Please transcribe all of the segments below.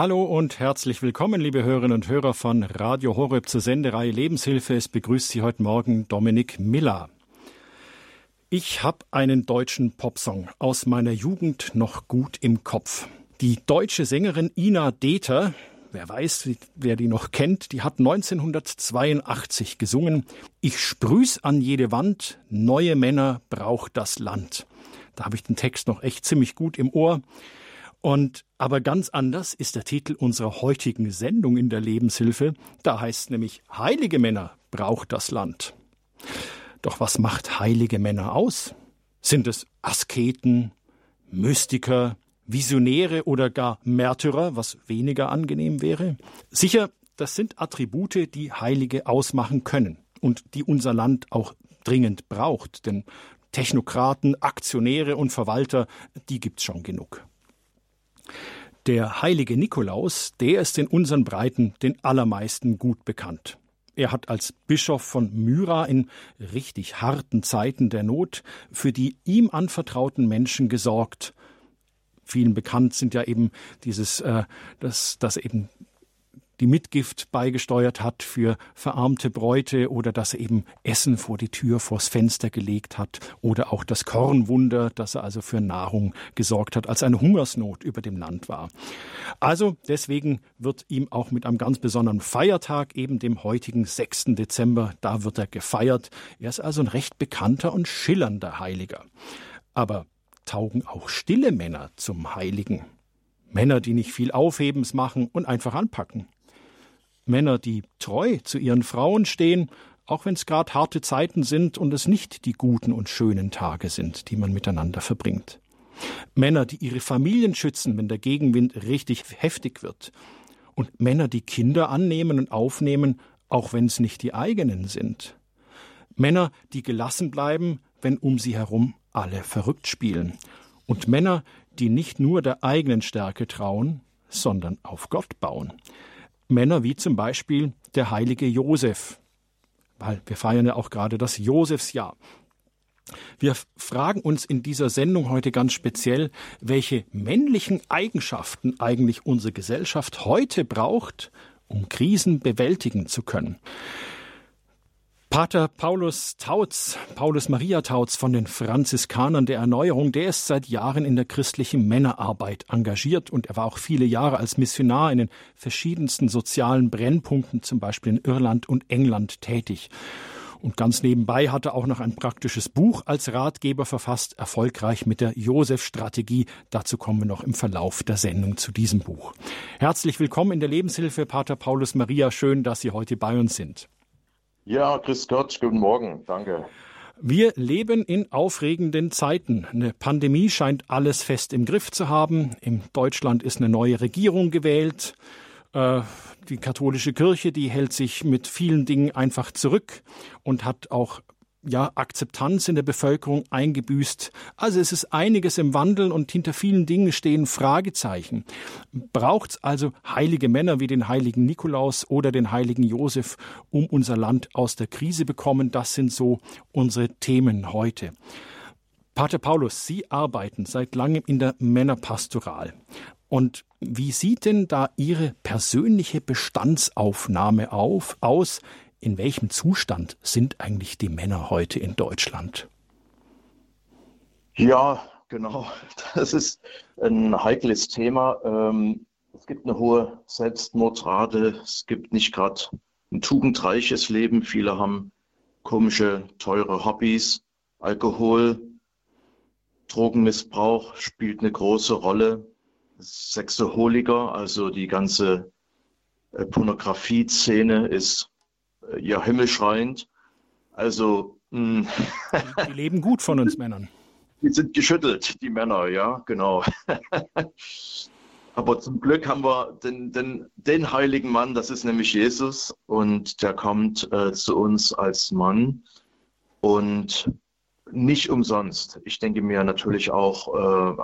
Hallo und herzlich willkommen, liebe Hörerinnen und Hörer von Radio Horeb zur Sendereihe Lebenshilfe. Es begrüßt Sie heute Morgen Dominik Miller. Ich habe einen deutschen Popsong aus meiner Jugend noch gut im Kopf. Die deutsche Sängerin Ina Deter, wer weiß, wer die noch kennt, die hat 1982 gesungen Ich sprüh's an jede Wand, neue Männer braucht das Land. Da habe ich den Text noch echt ziemlich gut im Ohr. Und aber ganz anders ist der Titel unserer heutigen Sendung in der Lebenshilfe. Da heißt nämlich Heilige Männer braucht das Land. Doch was macht heilige Männer aus? Sind es Asketen, Mystiker, Visionäre oder gar Märtyrer, was weniger angenehm wäre? Sicher, das sind Attribute, die Heilige ausmachen können und die unser Land auch dringend braucht, denn Technokraten, Aktionäre und Verwalter, die gibt's schon genug. Der heilige Nikolaus, der ist in unseren Breiten den allermeisten gut bekannt. Er hat als Bischof von Myra in richtig harten Zeiten der Not für die ihm anvertrauten Menschen gesorgt. Vielen bekannt sind ja eben dieses, äh, dass, dass eben die Mitgift beigesteuert hat für verarmte Bräute oder dass er eben Essen vor die Tür, vors Fenster gelegt hat oder auch das Kornwunder, dass er also für Nahrung gesorgt hat, als eine Hungersnot über dem Land war. Also deswegen wird ihm auch mit einem ganz besonderen Feiertag, eben dem heutigen 6. Dezember, da wird er gefeiert. Er ist also ein recht bekannter und schillernder Heiliger. Aber taugen auch stille Männer zum Heiligen? Männer, die nicht viel Aufhebens machen und einfach anpacken. Männer, die treu zu ihren Frauen stehen, auch wenn es gerade harte Zeiten sind und es nicht die guten und schönen Tage sind, die man miteinander verbringt. Männer, die ihre Familien schützen, wenn der Gegenwind richtig heftig wird. Und Männer, die Kinder annehmen und aufnehmen, auch wenn es nicht die eigenen sind. Männer, die gelassen bleiben, wenn um sie herum alle verrückt spielen. Und Männer, die nicht nur der eigenen Stärke trauen, sondern auf Gott bauen. Männer wie zum Beispiel der heilige Josef, weil wir feiern ja auch gerade das Josefsjahr. Wir fragen uns in dieser Sendung heute ganz speziell, welche männlichen Eigenschaften eigentlich unsere Gesellschaft heute braucht, um Krisen bewältigen zu können. Pater Paulus Tautz, Paulus Maria Tautz von den Franziskanern der Erneuerung, der ist seit Jahren in der christlichen Männerarbeit engagiert und er war auch viele Jahre als Missionar in den verschiedensten sozialen Brennpunkten, zum Beispiel in Irland und England, tätig. Und ganz nebenbei hat er auch noch ein praktisches Buch als Ratgeber verfasst, erfolgreich mit der Josef-Strategie. Dazu kommen wir noch im Verlauf der Sendung zu diesem Buch. Herzlich willkommen in der Lebenshilfe, Pater Paulus Maria. Schön, dass Sie heute bei uns sind. Ja, grüß Gott, guten Morgen, danke. Wir leben in aufregenden Zeiten. Eine Pandemie scheint alles fest im Griff zu haben. In Deutschland ist eine neue Regierung gewählt. Äh, die katholische Kirche, die hält sich mit vielen Dingen einfach zurück und hat auch ja, Akzeptanz in der Bevölkerung eingebüßt. Also es ist einiges im Wandel und hinter vielen Dingen stehen Fragezeichen. Braucht es also heilige Männer wie den heiligen Nikolaus oder den heiligen Josef, um unser Land aus der Krise bekommen? Das sind so unsere Themen heute. Pater Paulus, Sie arbeiten seit langem in der Männerpastoral. Und wie sieht denn da Ihre persönliche Bestandsaufnahme auf, aus? In welchem Zustand sind eigentlich die Männer heute in Deutschland? Ja, genau. Das ist ein heikles Thema. Ähm, es gibt eine hohe Selbstmordrate. Es gibt nicht gerade ein tugendreiches Leben. Viele haben komische, teure Hobbys. Alkohol, Drogenmissbrauch spielt eine große Rolle. Sexaholiker, also die ganze äh, Pornografie-Szene ist ja himmelschreiend. Also mh. Hm. die leben gut von uns Männern. Die sind geschüttelt, die Männer, ja, genau. Aber zum Glück haben wir den, den, den heiligen Mann, das ist nämlich Jesus, und der kommt äh, zu uns als Mann und nicht umsonst. Ich denke mir natürlich auch, äh,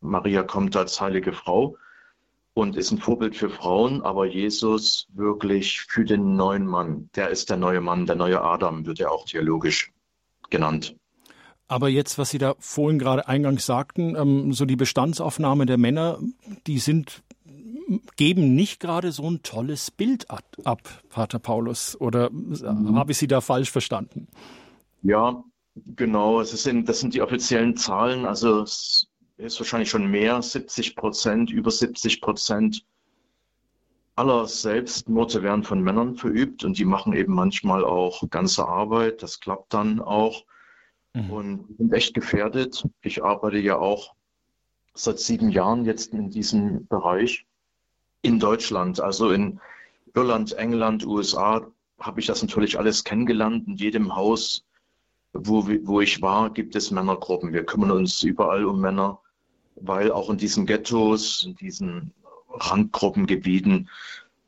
Maria kommt als heilige Frau, und ist ein Vorbild für Frauen, aber Jesus wirklich für den neuen Mann. Der ist der neue Mann, der neue Adam, wird er auch theologisch genannt. Aber jetzt, was Sie da vorhin gerade eingangs sagten, ähm, so die Bestandsaufnahme der Männer, die sind geben nicht gerade so ein tolles Bild ab, Pater Paulus. Oder mhm. habe ich Sie da falsch verstanden? Ja, genau. Es sind, das sind die offiziellen Zahlen. Also ist wahrscheinlich schon mehr, 70 Prozent, über 70 Prozent aller Selbstmorde werden von Männern verübt und die machen eben manchmal auch ganze Arbeit. Das klappt dann auch mhm. und sind echt gefährdet. Ich arbeite ja auch seit sieben Jahren jetzt in diesem Bereich in Deutschland, also in Irland, England, USA habe ich das natürlich alles kennengelernt. In jedem Haus, wo, wo ich war, gibt es Männergruppen. Wir kümmern uns überall um Männer, weil auch in diesen Ghettos, in diesen Randgruppengebieten,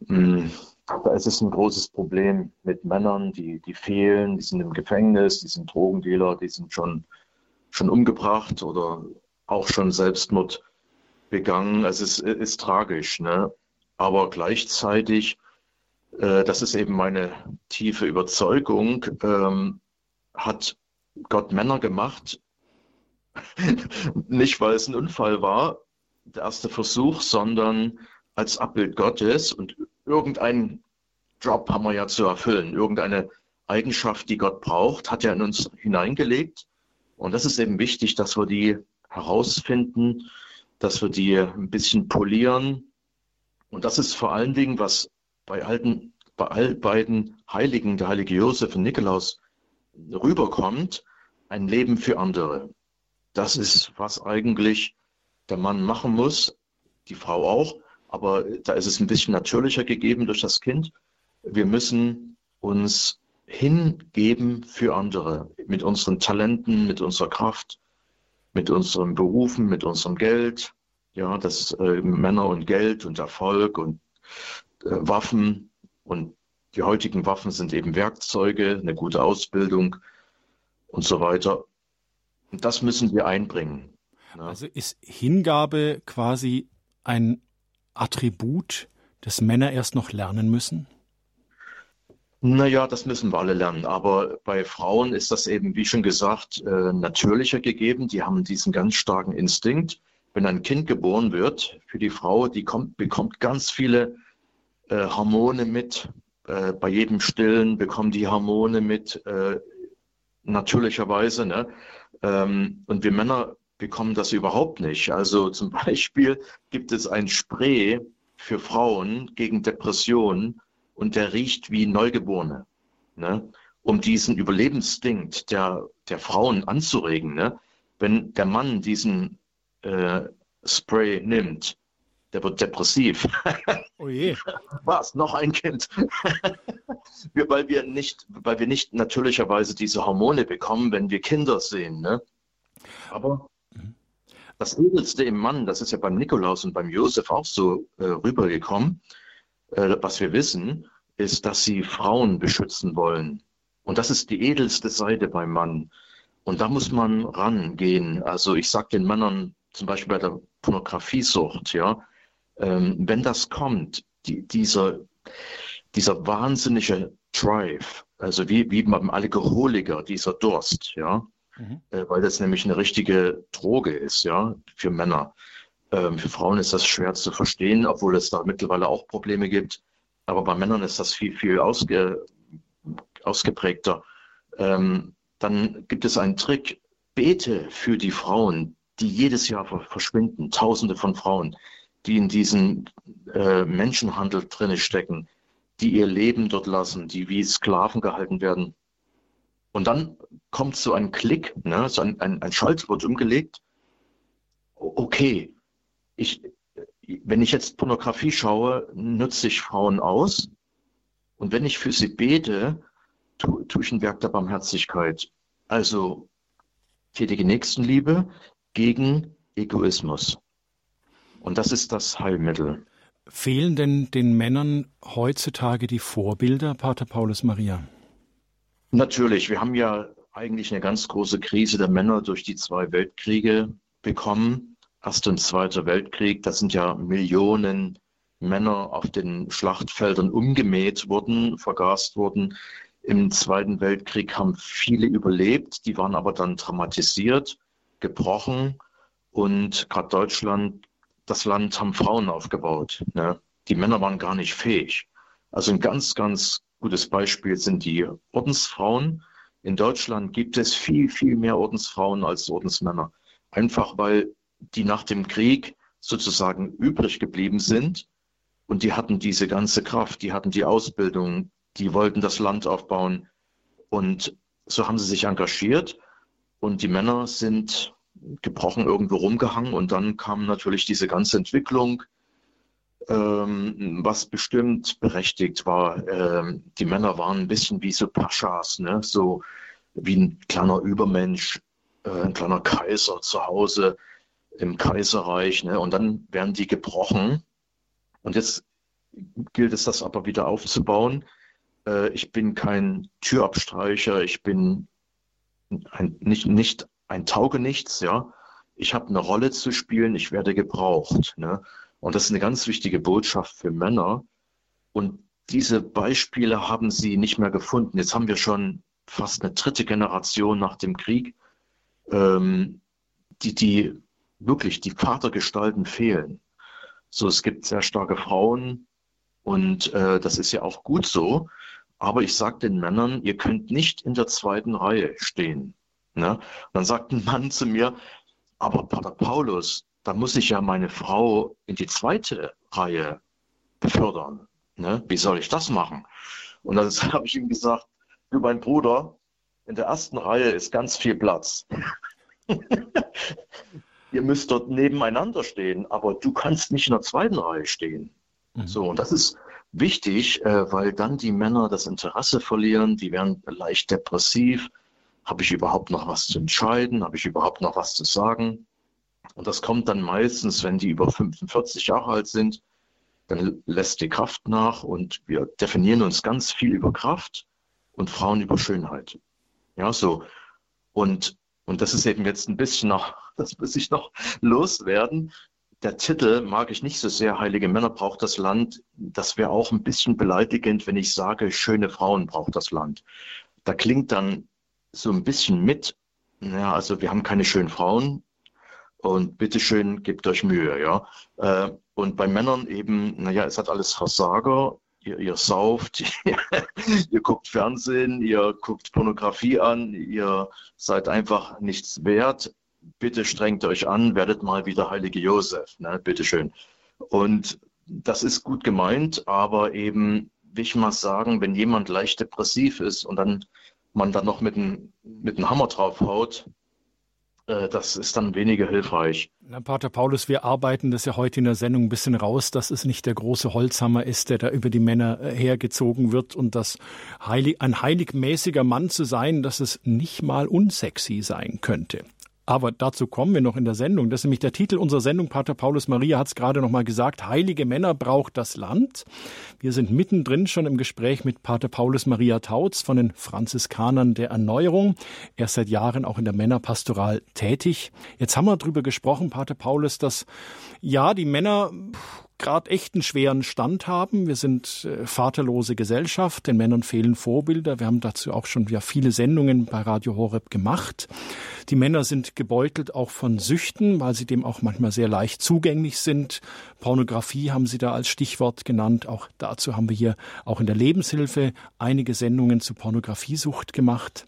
hm, da ist es ein großes Problem mit Männern, die, die fehlen, die sind im Gefängnis, die sind Drogendealer, die sind schon, schon umgebracht oder auch schon Selbstmord begangen. Also es ist, ist tragisch, ne? aber gleichzeitig, äh, das ist eben meine tiefe Überzeugung, ähm, hat Gott Männer gemacht, nicht weil es ein Unfall war, der erste Versuch, sondern als Abbild Gottes und irgendeinen Job haben wir ja zu erfüllen, irgendeine Eigenschaft, die Gott braucht, hat er in uns hineingelegt. Und das ist eben wichtig, dass wir die herausfinden, dass wir die ein bisschen polieren. Und das ist vor allen Dingen, was bei, alten, bei all beiden Heiligen, der heilige Josef und Nikolaus, rüberkommt, ein Leben für andere. Das ist, was eigentlich der Mann machen muss, die Frau auch, aber da ist es ein bisschen natürlicher gegeben durch das Kind. Wir müssen uns hingeben für andere mit unseren Talenten, mit unserer Kraft, mit unseren Berufen, mit unserem Geld. Ja, das äh, Männer und Geld und Erfolg und äh, Waffen und die heutigen Waffen sind eben Werkzeuge, eine gute Ausbildung und so weiter. Und das müssen wir einbringen. Ja. Also ist Hingabe quasi ein Attribut, das Männer erst noch lernen müssen? Naja, das müssen wir alle lernen. Aber bei Frauen ist das eben, wie schon gesagt, äh, natürlicher gegeben. Die haben diesen ganz starken Instinkt. Wenn ein Kind geboren wird, für die Frau, die kommt, bekommt ganz viele äh, Hormone mit. Äh, bei jedem Stillen bekommen die Hormone mit, äh, natürlicherweise. Ne? Ähm, und wir Männer bekommen das überhaupt nicht. Also zum Beispiel gibt es ein Spray für Frauen gegen Depressionen und der riecht wie Neugeborene, ne? um diesen Überlebensstinkt der, der Frauen anzuregen. Ne? Wenn der Mann diesen äh, Spray nimmt, der wird depressiv. Oh je. Was? Noch ein Kind. wir, weil, wir nicht, weil wir nicht natürlicherweise diese Hormone bekommen, wenn wir Kinder sehen. Ne? Aber das Edelste im Mann, das ist ja beim Nikolaus und beim Josef auch so äh, rübergekommen, äh, was wir wissen, ist, dass sie Frauen beschützen wollen. Und das ist die edelste Seite beim Mann. Und da muss man rangehen. Also ich sage den Männern zum Beispiel bei der Pornografiesucht, ja, ähm, wenn das kommt, die, dieser, dieser wahnsinnige Drive, also wie, wie beim Alkoholiker, dieser Durst, ja, mhm. äh, weil das nämlich eine richtige Droge ist, ja, für Männer. Ähm, für Frauen ist das schwer zu verstehen, obwohl es da mittlerweile auch Probleme gibt. Aber bei Männern ist das viel, viel ausge, ausgeprägter. Ähm, dann gibt es einen Trick. Bete für die Frauen, die jedes Jahr verschwinden. Tausende von Frauen, die in diesen äh, Menschenhandel drinne stecken, die ihr Leben dort lassen, die wie Sklaven gehalten werden. Und dann kommt so ein Klick, ne, so ein, ein, ein Schalter wird umgelegt. Okay, ich, wenn ich jetzt Pornografie schaue, nutze ich Frauen aus. Und wenn ich für sie bete, tue, tue ich ein Werk der Barmherzigkeit. Also tätige Nächstenliebe gegen Egoismus. Und das ist das Heilmittel. Fehlen denn den Männern heutzutage die Vorbilder, Pater Paulus Maria? Natürlich, wir haben ja eigentlich eine ganz große Krise der Männer durch die zwei Weltkriege bekommen. Erster und Zweiter Weltkrieg, da sind ja Millionen Männer auf den Schlachtfeldern umgemäht worden, vergast worden. Im Zweiten Weltkrieg haben viele überlebt, die waren aber dann traumatisiert, gebrochen. Und gerade Deutschland das Land haben Frauen aufgebaut. Ne? Die Männer waren gar nicht fähig. Also ein ganz, ganz gutes Beispiel sind die Ordensfrauen. In Deutschland gibt es viel, viel mehr Ordensfrauen als Ordensmänner. Einfach weil die nach dem Krieg sozusagen übrig geblieben sind und die hatten diese ganze Kraft, die hatten die Ausbildung, die wollten das Land aufbauen und so haben sie sich engagiert und die Männer sind gebrochen irgendwo rumgehangen und dann kam natürlich diese ganze Entwicklung, ähm, was bestimmt berechtigt war. Ähm, die Männer waren ein bisschen wie so Paschas, ne? so wie ein kleiner Übermensch, äh, ein kleiner Kaiser zu Hause im Kaiserreich. Ne? Und dann werden die gebrochen. Und jetzt gilt es, das aber wieder aufzubauen. Äh, ich bin kein Türabstreicher, ich bin ein, nicht, nicht ein Taugenichts, ja. Ich habe eine Rolle zu spielen, ich werde gebraucht. Ne? Und das ist eine ganz wichtige Botschaft für Männer. Und diese Beispiele haben sie nicht mehr gefunden. Jetzt haben wir schon fast eine dritte Generation nach dem Krieg, ähm, die, die wirklich, die Vatergestalten fehlen. So, es gibt sehr starke Frauen und äh, das ist ja auch gut so. Aber ich sage den Männern, ihr könnt nicht in der zweiten Reihe stehen. Ne? Und dann sagt ein Mann zu mir, aber Pater Paulus, da muss ich ja meine Frau in die zweite Reihe befördern. Ne? Wie soll ich das machen? Und dann habe ich ihm gesagt, du mein Bruder, in der ersten Reihe ist ganz viel Platz. Ihr müsst dort nebeneinander stehen, aber du kannst nicht in der zweiten Reihe stehen. Mhm. So, und das ist wichtig, äh, weil dann die Männer das Interesse verlieren, die werden leicht depressiv, habe ich überhaupt noch was zu entscheiden? Habe ich überhaupt noch was zu sagen? Und das kommt dann meistens, wenn die über 45 Jahre alt sind, dann lässt die Kraft nach und wir definieren uns ganz viel über Kraft und Frauen über Schönheit. Ja, so. Und, und das ist eben jetzt ein bisschen noch, das muss ich noch loswerden. Der Titel mag ich nicht so sehr, Heilige Männer braucht das Land. Das wäre auch ein bisschen beleidigend, wenn ich sage, schöne Frauen braucht das Land. Da klingt dann so ein bisschen mit. Ja, also wir haben keine schönen Frauen und bitteschön, gebt euch Mühe, ja. Äh, und bei Männern eben, naja, es hat alles Versager. Ihr, ihr sauft, ihr, guckt Fernsehen, ihr guckt Pornografie an, ihr seid einfach nichts wert. Bitte strengt euch an, werdet mal wieder heilige Josef, ne? bitteschön. Und das ist gut gemeint, aber eben, will ich mal sagen, wenn jemand leicht depressiv ist und dann man dann noch mit einem mit einem Hammer draufhaut, äh, das ist dann weniger hilfreich. Na, Pater Paulus, wir arbeiten das ja heute in der Sendung ein bisschen raus, dass es nicht der große Holzhammer ist, der da über die Männer äh, hergezogen wird und dass heilig, ein heiligmäßiger Mann zu sein, dass es nicht mal unsexy sein könnte. Aber dazu kommen wir noch in der Sendung. Das ist nämlich der Titel unserer Sendung. Pater Paulus Maria hat es gerade noch mal gesagt. Heilige Männer braucht das Land. Wir sind mittendrin schon im Gespräch mit Pater Paulus Maria Tautz von den Franziskanern der Erneuerung. Er ist seit Jahren auch in der Männerpastoral tätig. Jetzt haben wir darüber gesprochen, Pater Paulus, dass ja, die Männer gerade echt einen schweren Stand haben. Wir sind äh, vaterlose Gesellschaft, den Männern fehlen Vorbilder. Wir haben dazu auch schon ja viele Sendungen bei Radio Horeb gemacht. Die Männer sind gebeutelt auch von Süchten, weil sie dem auch manchmal sehr leicht zugänglich sind. Pornografie haben sie da als Stichwort genannt. Auch dazu haben wir hier auch in der Lebenshilfe einige Sendungen zu Pornografiesucht gemacht.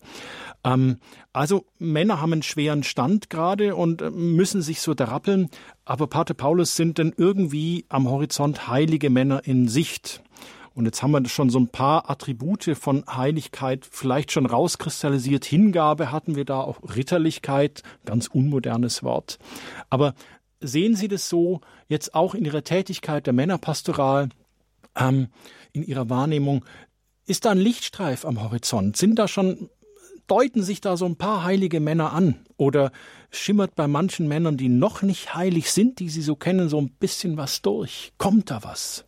Ähm, also Männer haben einen schweren Stand gerade und äh, müssen sich so darappeln. Aber Pater Paulus sind denn irgendwie am Horizont heilige Männer in Sicht. Und jetzt haben wir schon so ein paar Attribute von Heiligkeit vielleicht schon rauskristallisiert. Hingabe hatten wir da, auch Ritterlichkeit, ganz unmodernes Wort. Aber sehen Sie das so jetzt auch in Ihrer Tätigkeit der Männerpastoral, ähm, in Ihrer Wahrnehmung? Ist da ein Lichtstreif am Horizont? Sind da schon deuten sich da so ein paar heilige Männer an? Oder schimmert bei manchen Männern, die noch nicht heilig sind, die Sie so kennen, so ein bisschen was durch? Kommt da was?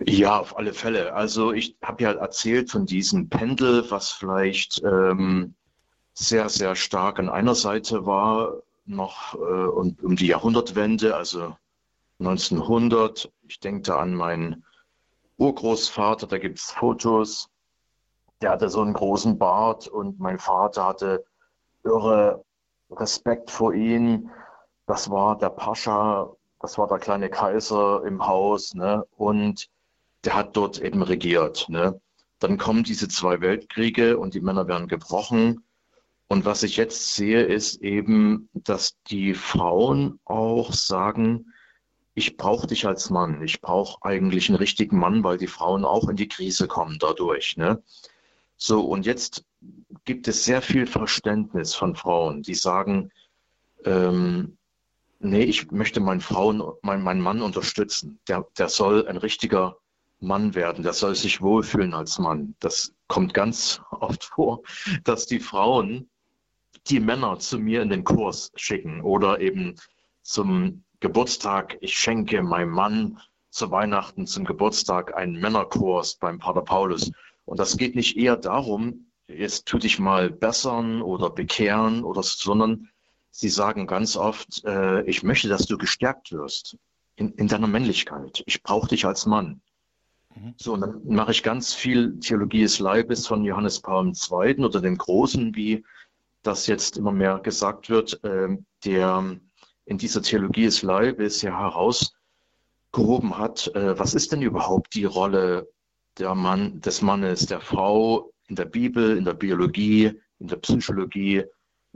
Ja, auf alle Fälle. Also ich habe ja erzählt von diesem Pendel, was vielleicht ähm, sehr, sehr stark an einer Seite war, noch äh, um, um die Jahrhundertwende, also 1900. Ich denke da an meinen Urgroßvater, da gibt es Fotos der hatte so einen großen Bart und mein Vater hatte irre Respekt vor ihm. Das war der Pascha, das war der kleine Kaiser im Haus, ne? Und der hat dort eben regiert, ne? Dann kommen diese zwei Weltkriege und die Männer werden gebrochen. Und was ich jetzt sehe, ist eben, dass die Frauen auch sagen, ich brauche dich als Mann. Ich brauche eigentlich einen richtigen Mann, weil die Frauen auch in die Krise kommen dadurch. Ne? So, und jetzt gibt es sehr viel Verständnis von Frauen, die sagen, ähm, nee, ich möchte meinen Frauen, mein, meinen Mann unterstützen. Der, der soll ein richtiger Mann werden, der soll sich wohlfühlen als Mann. Das kommt ganz oft vor, dass die Frauen die Männer zu mir in den Kurs schicken oder eben zum Geburtstag. Ich schenke meinem Mann zu Weihnachten zum Geburtstag einen Männerkurs beim Pater Paulus. Und das geht nicht eher darum, jetzt tu dich mal bessern oder bekehren oder, sondern sie sagen ganz oft, äh, ich möchte, dass du gestärkt wirst in, in deiner Männlichkeit. Ich brauche dich als Mann. Mhm. So, und dann mache ich ganz viel Theologie des Leibes von Johannes Paul II. oder dem Großen, wie das jetzt immer mehr gesagt wird, äh, der in dieser Theologie des Leibes ja herausgehoben hat, äh, was ist denn überhaupt die Rolle der Mann, des Mannes, der Frau in der Bibel, in der Biologie, in der Psychologie,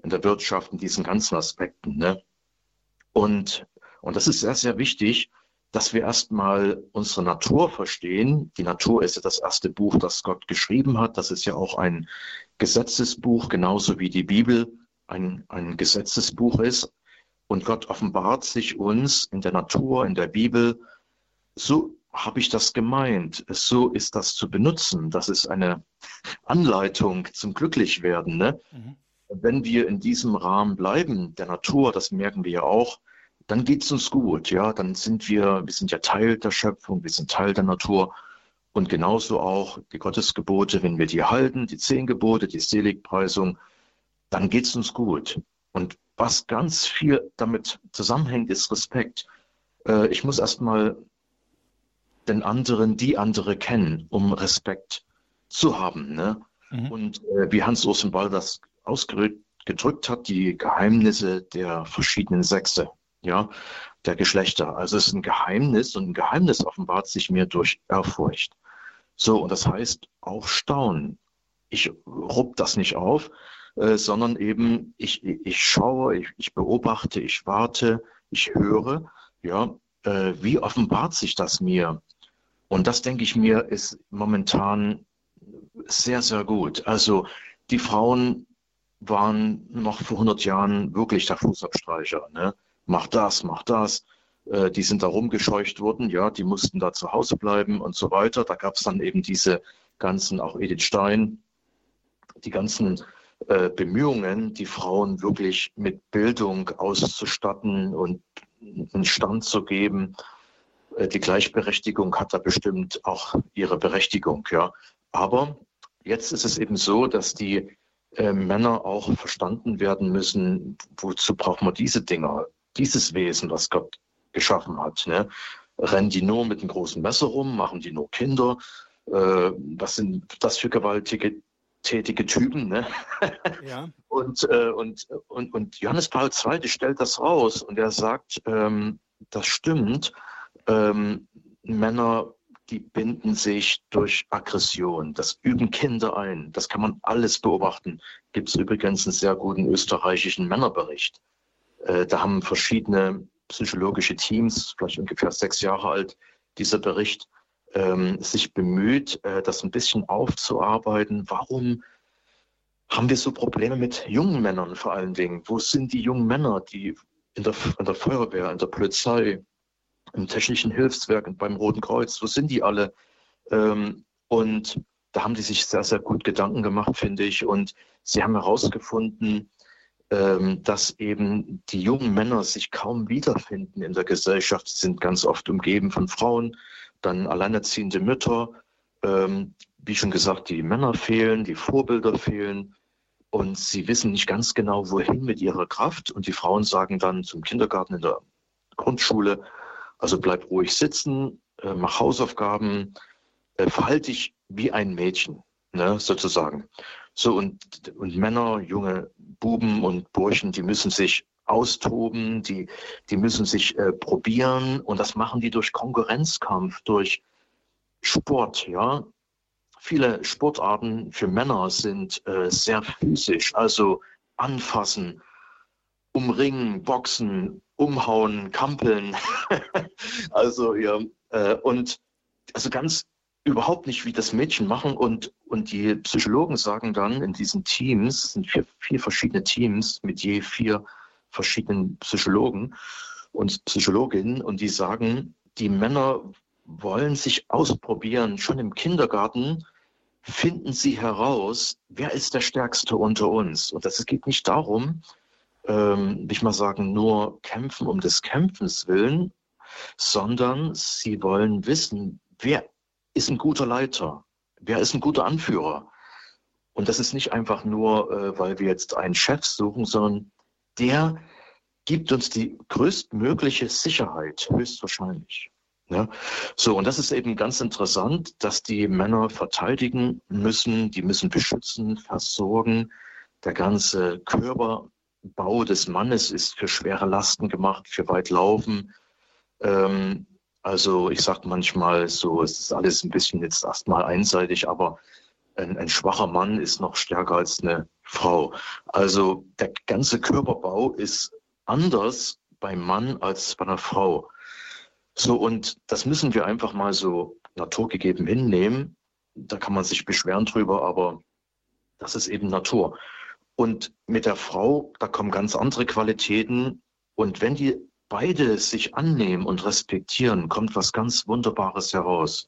in der Wirtschaft, in diesen ganzen Aspekten. Ne? Und, und das ist sehr, sehr wichtig, dass wir erstmal unsere Natur verstehen. Die Natur ist ja das erste Buch, das Gott geschrieben hat. Das ist ja auch ein Gesetzesbuch, genauso wie die Bibel ein, ein Gesetzesbuch ist. Und Gott offenbart sich uns in der Natur, in der Bibel. So habe ich das gemeint. So ist das zu benutzen. Das ist eine Anleitung zum Glücklichwerden. Ne? Mhm. Wenn wir in diesem Rahmen bleiben, der Natur, das merken wir ja auch, dann geht es uns gut. Ja, dann sind wir, wir sind ja Teil der Schöpfung, wir sind Teil der Natur. Und genauso auch die Gottesgebote, wenn wir die halten, die zehn Gebote, die Seligpreisung, dann geht es uns gut. Und was ganz viel damit zusammenhängt, ist Respekt. Äh, ich muss erstmal den anderen, die andere kennen, um Respekt zu haben. Ne? Mhm. Und äh, wie Hans Ursenball das ausgedrückt hat, die Geheimnisse der verschiedenen Sexe, ja, der Geschlechter. Also es ist ein Geheimnis und ein Geheimnis offenbart sich mir durch Ehrfurcht. So, und das heißt auch Staunen. Ich rupp das nicht auf, äh, sondern eben ich, ich schaue, ich, ich beobachte, ich warte, ich höre, ja, äh, wie offenbart sich das mir? Und das, denke ich mir, ist momentan sehr, sehr gut. Also die Frauen waren noch vor 100 Jahren wirklich der Fußabstreicher. Ne? Mach das, mach das. Äh, die sind da rumgescheucht worden, ja, die mussten da zu Hause bleiben und so weiter. Da gab es dann eben diese ganzen, auch Edith Stein, die ganzen äh, Bemühungen, die Frauen wirklich mit Bildung auszustatten und einen Stand zu geben. Äh, die Gleichberechtigung hat da bestimmt auch ihre Berechtigung, ja. Aber jetzt ist es eben so, dass die äh, Männer auch verstanden werden müssen, wozu braucht man diese Dinger, dieses Wesen, was Gott geschaffen hat. Ne? Rennen die nur mit einem großen Messer rum, machen die nur Kinder? Äh, was sind das für gewaltige, tätige Typen? Ne? Ja. und, äh, und, und, und Johannes Paul II. stellt das raus und er sagt, ähm, das stimmt. Ähm, Männer, die binden sich durch Aggression. Das üben Kinder ein. Das kann man alles beobachten. Gibt es übrigens einen sehr guten österreichischen Männerbericht. Äh, da haben verschiedene psychologische Teams, vielleicht ungefähr sechs Jahre alt, dieser Bericht, ähm, sich bemüht, äh, das ein bisschen aufzuarbeiten. Warum haben wir so Probleme mit jungen Männern vor allen Dingen? Wo sind die jungen Männer, die in der, in der Feuerwehr, in der Polizei, im Technischen Hilfswerk und beim Roten Kreuz, wo sind die alle? Ähm, und da haben die sich sehr, sehr gut Gedanken gemacht, finde ich. Und sie haben herausgefunden, ähm, dass eben die jungen Männer sich kaum wiederfinden in der Gesellschaft. Sie sind ganz oft umgeben von Frauen, dann alleinerziehende Mütter. Ähm, wie schon gesagt, die Männer fehlen, die Vorbilder fehlen und sie wissen nicht ganz genau, wohin mit ihrer Kraft. Und die Frauen sagen dann zum Kindergarten in der Grundschule, also bleib ruhig sitzen, äh, mach Hausaufgaben, äh, verhalte dich wie ein Mädchen, ne, sozusagen. So, und, und Männer, junge Buben und Burschen, die müssen sich austoben, die, die müssen sich äh, probieren und das machen die durch Konkurrenzkampf, durch Sport, ja. Viele Sportarten für Männer sind äh, sehr physisch, also anfassen, umringen, boxen, umhauen, kampeln. also ja, äh, und also ganz überhaupt nicht, wie das Mädchen machen. Und, und die Psychologen sagen dann in diesen Teams, es sind vier, vier verschiedene Teams mit je vier verschiedenen Psychologen und Psychologinnen, und die sagen, die Männer wollen sich ausprobieren. Schon im Kindergarten finden sie heraus, wer ist der Stärkste unter uns. Und das, es geht nicht darum, ähm, ich mal sagen, nur kämpfen um des Kämpfens willen, sondern sie wollen wissen, wer ist ein guter Leiter, wer ist ein guter Anführer. Und das ist nicht einfach nur, äh, weil wir jetzt einen Chef suchen, sondern der gibt uns die größtmögliche Sicherheit, höchstwahrscheinlich. Ja, so, und das ist eben ganz interessant, dass die Männer verteidigen müssen, die müssen beschützen, versorgen. Der ganze Körperbau des Mannes ist für schwere Lasten gemacht, für weit Laufen. Ähm, also ich sage manchmal so, es ist alles ein bisschen jetzt erstmal einseitig, aber ein, ein schwacher Mann ist noch stärker als eine Frau. Also der ganze Körperbau ist anders beim Mann als bei einer Frau. So, und das müssen wir einfach mal so naturgegeben hinnehmen. Da kann man sich beschweren drüber, aber das ist eben Natur. Und mit der Frau, da kommen ganz andere Qualitäten. Und wenn die beide sich annehmen und respektieren, kommt was ganz Wunderbares heraus.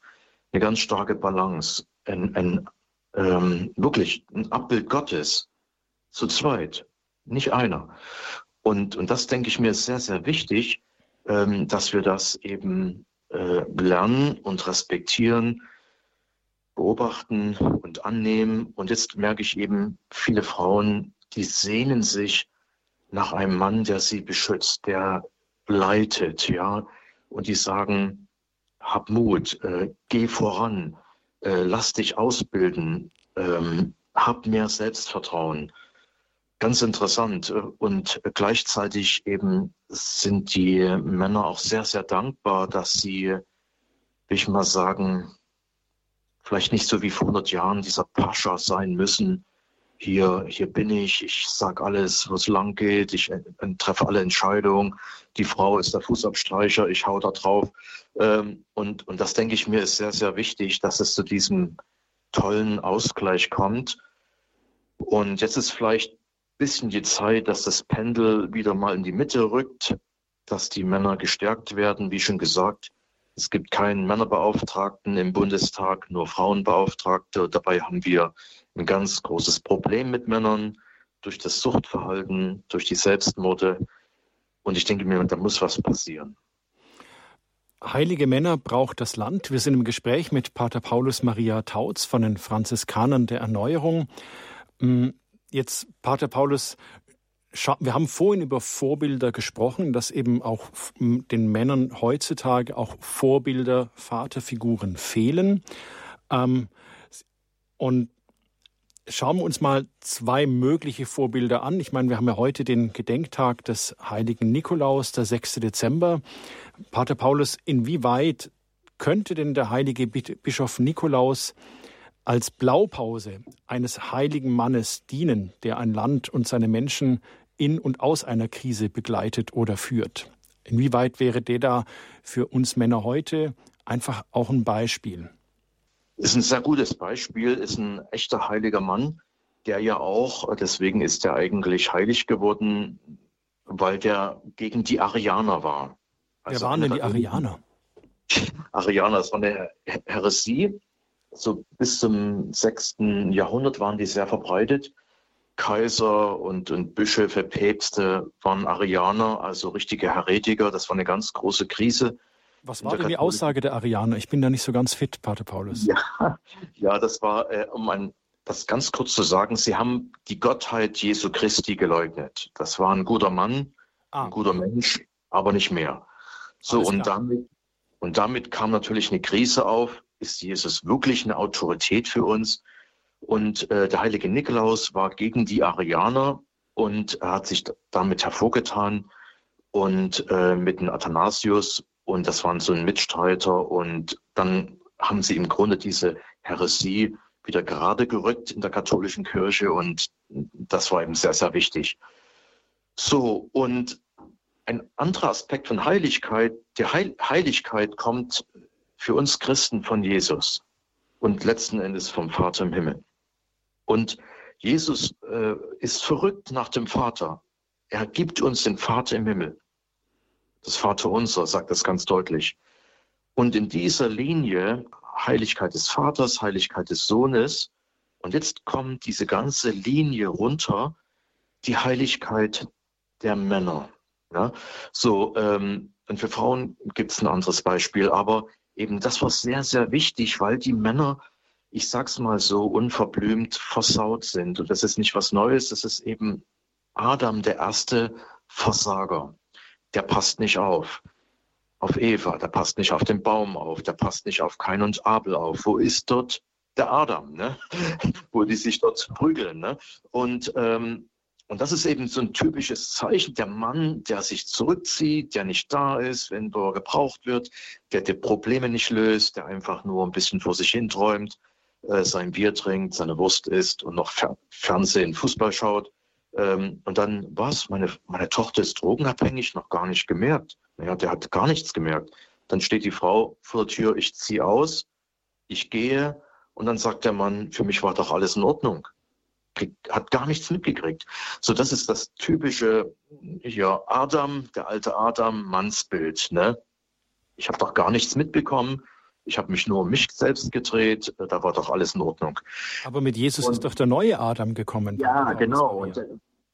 Eine ganz starke Balance. Ein, ein ähm, wirklich ein Abbild Gottes. Zu zweit. Nicht einer. Und, und das denke ich mir ist sehr, sehr wichtig, ähm, dass wir das eben äh, lernen und respektieren, beobachten und annehmen. Und jetzt merke ich eben, viele Frauen, die sehnen sich nach einem Mann, der sie beschützt, der leitet, ja, und die sagen, hab Mut, äh, geh voran, äh, lass dich ausbilden, ähm, hab mehr Selbstvertrauen ganz interessant. Und gleichzeitig eben sind die Männer auch sehr, sehr dankbar, dass sie, will ich mal sagen, vielleicht nicht so wie vor 100 Jahren dieser Pascha sein müssen. Hier, hier bin ich, ich sage alles, wo es lang geht, ich treffe alle Entscheidungen. Die Frau ist der Fußabstreicher, ich hau da drauf. Ähm, und, und das denke ich mir ist sehr, sehr wichtig, dass es zu diesem tollen Ausgleich kommt. Und jetzt ist vielleicht bisschen die Zeit, dass das Pendel wieder mal in die Mitte rückt, dass die Männer gestärkt werden. Wie schon gesagt, es gibt keinen Männerbeauftragten im Bundestag, nur Frauenbeauftragte. Dabei haben wir ein ganz großes Problem mit Männern durch das Suchtverhalten, durch die Selbstmorde. Und ich denke mir, da muss was passieren. Heilige Männer braucht das Land. Wir sind im Gespräch mit Pater Paulus Maria Tautz von den Franziskanern der Erneuerung. Hm, Jetzt, Pater Paulus, wir haben vorhin über Vorbilder gesprochen, dass eben auch den Männern heutzutage auch Vorbilder, Vaterfiguren fehlen. Ähm, und schauen wir uns mal zwei mögliche Vorbilder an. Ich meine, wir haben ja heute den Gedenktag des heiligen Nikolaus, der 6. Dezember. Pater Paulus, inwieweit könnte denn der heilige Bischof Nikolaus als Blaupause eines heiligen Mannes dienen, der ein Land und seine Menschen in und aus einer Krise begleitet oder führt. Inwieweit wäre der da für uns Männer heute einfach auch ein Beispiel? Ist ein sehr gutes Beispiel, ist ein echter heiliger Mann, der ja auch, deswegen ist er eigentlich heilig geworden, weil der gegen die Arianer war. Also Wer waren denn die Arianer? Arianer, das war eine Heresie, so bis zum 6. Jahrhundert waren die sehr verbreitet. Kaiser und, und Bischöfe, Päpste waren Arianer, also richtige Heretiker. Das war eine ganz große Krise. Was war denn die Aussage der Arianer? Ich bin da nicht so ganz fit, Pater Paulus. Ja, ja das war, äh, um ein, das ganz kurz zu sagen, sie haben die Gottheit Jesu Christi geleugnet. Das war ein guter Mann, ah. ein guter Mensch, aber nicht mehr. So, und damit, und damit kam natürlich eine Krise auf ist Jesus wirklich eine Autorität für uns? Und äh, der heilige Nikolaus war gegen die Arianer und er hat sich damit hervorgetan und äh, mit dem Athanasius und das waren so ein Mitstreiter und dann haben sie im Grunde diese Heresie wieder gerade gerückt in der katholischen Kirche und das war eben sehr, sehr wichtig. So, und ein anderer Aspekt von Heiligkeit, die Heil Heiligkeit kommt für uns Christen von Jesus und letzten Endes vom Vater im Himmel. Und Jesus äh, ist verrückt nach dem Vater. Er gibt uns den Vater im Himmel. Das Vater unser sagt das ganz deutlich. Und in dieser Linie Heiligkeit des Vaters, Heiligkeit des Sohnes. Und jetzt kommt diese ganze Linie runter, die Heiligkeit der Männer. Ja? So, ähm, und für Frauen gibt es ein anderes Beispiel, aber eben das war sehr, sehr wichtig, weil die Männer, ich sag's mal so, unverblümt versaut sind. Und das ist nicht was Neues, das ist eben Adam, der erste Versager. Der passt nicht auf auf Eva, der passt nicht auf den Baum auf, der passt nicht auf Kain und Abel auf. Wo ist dort der Adam, ne? wo die sich dort prügeln? Ne? Und, ähm, und das ist eben so ein typisches Zeichen, der Mann, der sich zurückzieht, der nicht da ist, wenn er gebraucht wird, der die Probleme nicht löst, der einfach nur ein bisschen vor sich hin träumt, äh, sein Bier trinkt, seine Wurst isst und noch Fer Fernsehen, Fußball schaut. Ähm, und dann, was? Meine, meine Tochter ist drogenabhängig, noch gar nicht gemerkt. Naja, der hat gar nichts gemerkt. Dann steht die Frau vor der Tür, ich ziehe aus, ich gehe und dann sagt der Mann, für mich war doch alles in Ordnung. Hat gar nichts mitgekriegt. So, das ist das typische, ja, Adam, der alte Adam, Mannsbild. Ne? Ich habe doch gar nichts mitbekommen. Ich habe mich nur um mich selbst gedreht. Da war doch alles in Ordnung. Aber mit Jesus und, ist doch der neue Adam gekommen. Ja, genau. Und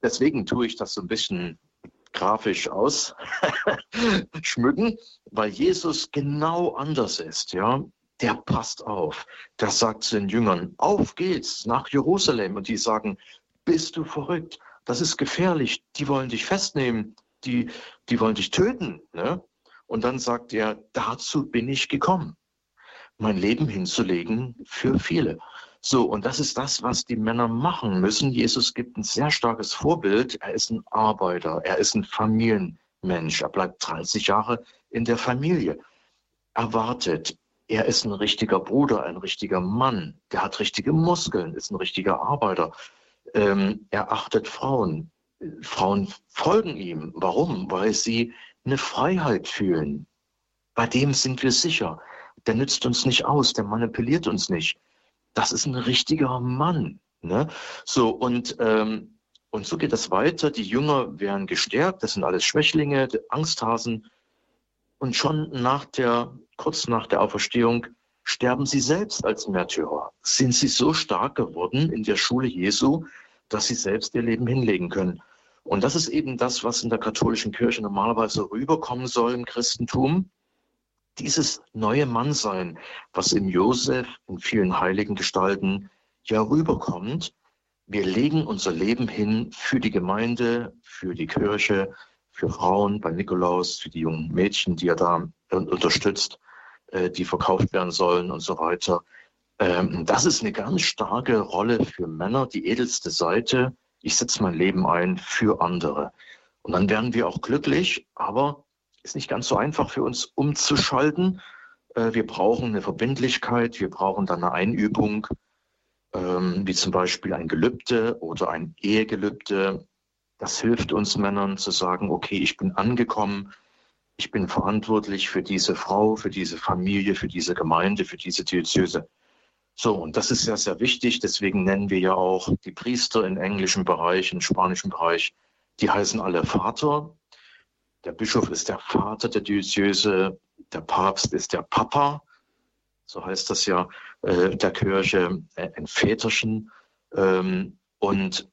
deswegen tue ich das so ein bisschen grafisch ausschmücken, weil Jesus genau anders ist, ja. Der passt auf. Der sagt zu den Jüngern, auf geht's nach Jerusalem. Und die sagen, bist du verrückt? Das ist gefährlich. Die wollen dich festnehmen. Die, die wollen dich töten. Ne? Und dann sagt er, dazu bin ich gekommen, mein Leben hinzulegen für viele. So, und das ist das, was die Männer machen müssen. Jesus gibt ein sehr starkes Vorbild. Er ist ein Arbeiter, er ist ein Familienmensch. Er bleibt 30 Jahre in der Familie. Er wartet. Er ist ein richtiger Bruder, ein richtiger Mann. Der hat richtige Muskeln, ist ein richtiger Arbeiter. Ähm, er achtet Frauen. Frauen folgen ihm. Warum? Weil sie eine Freiheit fühlen. Bei dem sind wir sicher. Der nützt uns nicht aus, der manipuliert uns nicht das ist ein richtiger Mann. Ne? So, und, ähm, und so geht es weiter. Die Jünger werden gestärkt, das sind alles Schwächlinge, Angsthasen. Und schon nach der, kurz nach der Auferstehung sterben sie selbst als Märtyrer. Sind sie so stark geworden in der Schule Jesu, dass sie selbst ihr Leben hinlegen können. Und das ist eben das, was in der katholischen Kirche normalerweise rüberkommen soll im Christentum dieses neue Mannsein, was im Josef, in vielen heiligen Gestalten ja rüberkommt, wir legen unser Leben hin für die Gemeinde, für die Kirche, für Frauen bei Nikolaus, für die jungen Mädchen, die er da unterstützt, äh, die verkauft werden sollen und so weiter. Ähm, das ist eine ganz starke Rolle für Männer, die edelste Seite. Ich setze mein Leben ein für andere. Und dann werden wir auch glücklich, aber ist nicht ganz so einfach für uns umzuschalten. Äh, wir brauchen eine Verbindlichkeit, wir brauchen dann eine Einübung, ähm, wie zum Beispiel ein Gelübde oder ein Ehegelübde. Das hilft uns Männern zu sagen, okay, ich bin angekommen, ich bin verantwortlich für diese Frau, für diese Familie, für diese Gemeinde, für diese Diözese. So, und das ist sehr, sehr wichtig. Deswegen nennen wir ja auch die Priester im englischen Bereich, im spanischen Bereich, die heißen alle Vater. Der Bischof ist der Vater der Diözese, der Papst ist der Papa, so heißt das ja, äh, der Kirche, äh, ein Väterchen. Ähm, und,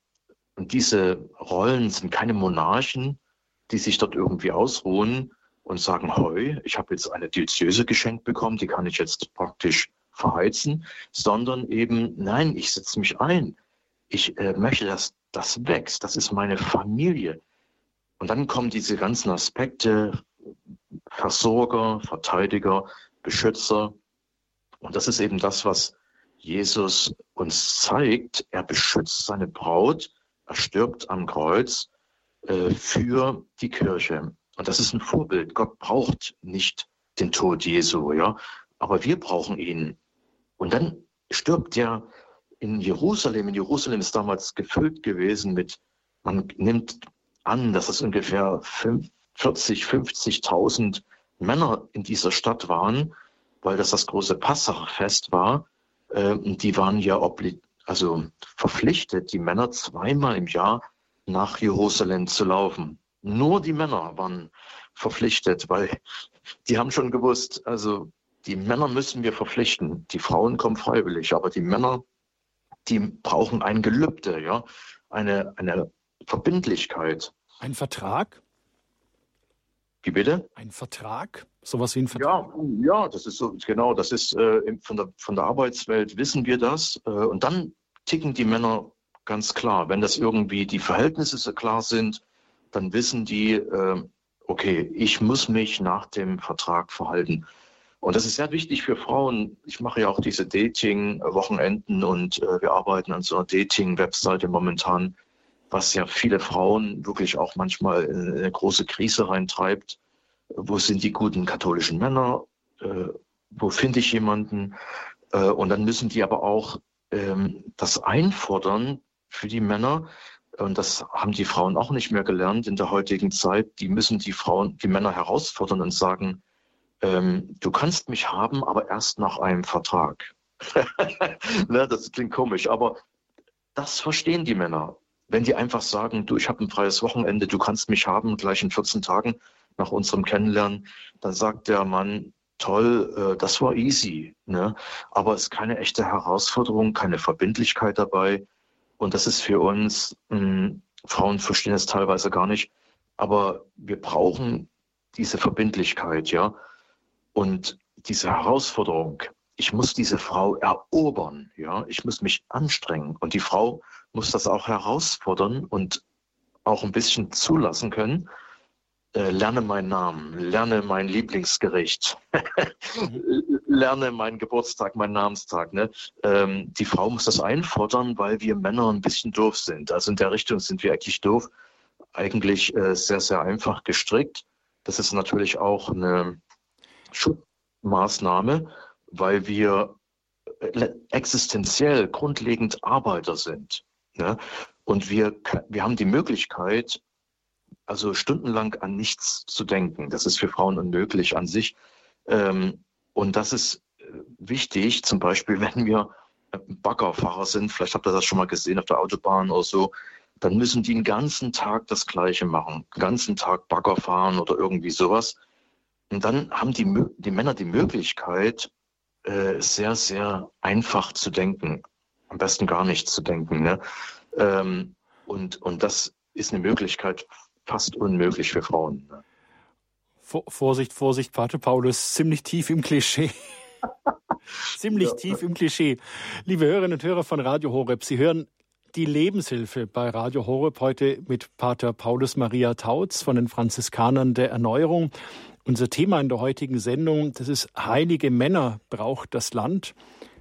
und diese Rollen sind keine Monarchen, die sich dort irgendwie ausruhen und sagen, heu, ich habe jetzt eine Diözese geschenkt bekommen, die kann ich jetzt praktisch verheizen, sondern eben, nein, ich setze mich ein. Ich äh, möchte, dass das wächst. Das ist meine Familie. Und dann kommen diese ganzen Aspekte, Versorger, Verteidiger, Beschützer. Und das ist eben das, was Jesus uns zeigt. Er beschützt seine Braut Er stirbt am Kreuz äh, für die Kirche. Und das ist ein Vorbild. Gott braucht nicht den Tod Jesu, ja, aber wir brauchen ihn. Und dann stirbt er in Jerusalem. In Jerusalem ist damals gefüllt gewesen mit, man nimmt an, dass es ungefähr 40, 50.000 Männer in dieser Stadt waren, weil das das große Passachfest war. Äh, die waren ja also verpflichtet, die Männer zweimal im Jahr nach Jerusalem zu laufen. Nur die Männer waren verpflichtet, weil die haben schon gewusst, also die Männer müssen wir verpflichten. Die Frauen kommen freiwillig, aber die Männer, die brauchen ein Gelübde, ja, eine, eine Verbindlichkeit. Ein Vertrag? Wie bitte? Ein Vertrag? Sowas wie ein Vertrag? Ja, ja, das ist so, genau, das ist äh, von, der, von der Arbeitswelt wissen wir das. Äh, und dann ticken die Männer ganz klar. Wenn das irgendwie die Verhältnisse so klar sind, dann wissen die, äh, okay, ich muss mich nach dem Vertrag verhalten. Und das ist sehr wichtig für Frauen. Ich mache ja auch diese Dating-Wochenenden und äh, wir arbeiten an so einer Dating-Webseite momentan, was ja viele Frauen wirklich auch manchmal in eine große Krise reintreibt. Wo sind die guten katholischen Männer? Äh, wo finde ich jemanden? Äh, und dann müssen die aber auch ähm, das einfordern für die Männer. Und das haben die Frauen auch nicht mehr gelernt in der heutigen Zeit. Die müssen die Frauen, die Männer herausfordern und sagen, ähm, du kannst mich haben, aber erst nach einem Vertrag. ne, das klingt komisch, aber das verstehen die Männer. Wenn die einfach sagen, du, ich habe ein freies Wochenende, du kannst mich haben, gleich in 14 Tagen nach unserem Kennenlernen, dann sagt der Mann, toll, äh, das war easy. Ne? Aber es ist keine echte Herausforderung, keine Verbindlichkeit dabei. Und das ist für uns, mh, hm, Frauen verstehen es teilweise gar nicht, aber wir brauchen diese Verbindlichkeit, ja. Und diese Herausforderung, ich muss diese Frau erobern, ja, ich muss mich anstrengen und die Frau muss das auch herausfordern und auch ein bisschen zulassen können. Äh, lerne meinen Namen, lerne mein Lieblingsgericht, lerne meinen Geburtstag, meinen Namenstag. Ne? Ähm, die Frau muss das einfordern, weil wir Männer ein bisschen doof sind. Also in der Richtung sind wir eigentlich doof, eigentlich äh, sehr, sehr einfach gestrickt. Das ist natürlich auch eine Schutzmaßnahme, weil wir äh, existenziell grundlegend Arbeiter sind. Ne? Und wir, wir haben die Möglichkeit, also stundenlang an nichts zu denken. Das ist für Frauen unmöglich an sich. Ähm, und das ist äh, wichtig, zum Beispiel, wenn wir äh, Baggerfahrer sind, vielleicht habt ihr das schon mal gesehen auf der Autobahn oder so, dann müssen die den ganzen Tag das Gleiche machen. Den ganzen Tag Bagger fahren oder irgendwie sowas. Und dann haben die, die Männer die Möglichkeit, äh, sehr, sehr einfach zu denken. Am besten gar nicht zu denken. Ne? Ähm, und, und das ist eine Möglichkeit fast unmöglich für Frauen. Ne? Vorsicht, Vorsicht, Pater Paulus, ziemlich tief im Klischee. ziemlich ja. tief im Klischee. Liebe Hörerinnen und Hörer von Radio Horeb, Sie hören die Lebenshilfe bei Radio Horeb heute mit Pater Paulus Maria Tautz von den Franziskanern der Erneuerung. Unser Thema in der heutigen Sendung, das ist Heilige Männer braucht das Land.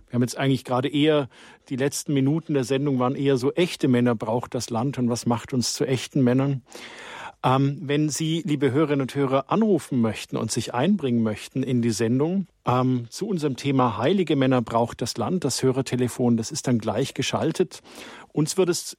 Wir haben jetzt eigentlich gerade eher, die letzten Minuten der Sendung waren eher so, echte Männer braucht das Land und was macht uns zu echten Männern. Ähm, wenn Sie, liebe Hörerinnen und Hörer, anrufen möchten und sich einbringen möchten in die Sendung ähm, zu unserem Thema Heilige Männer braucht das Land, das Hörertelefon, das ist dann gleich geschaltet. Uns würde es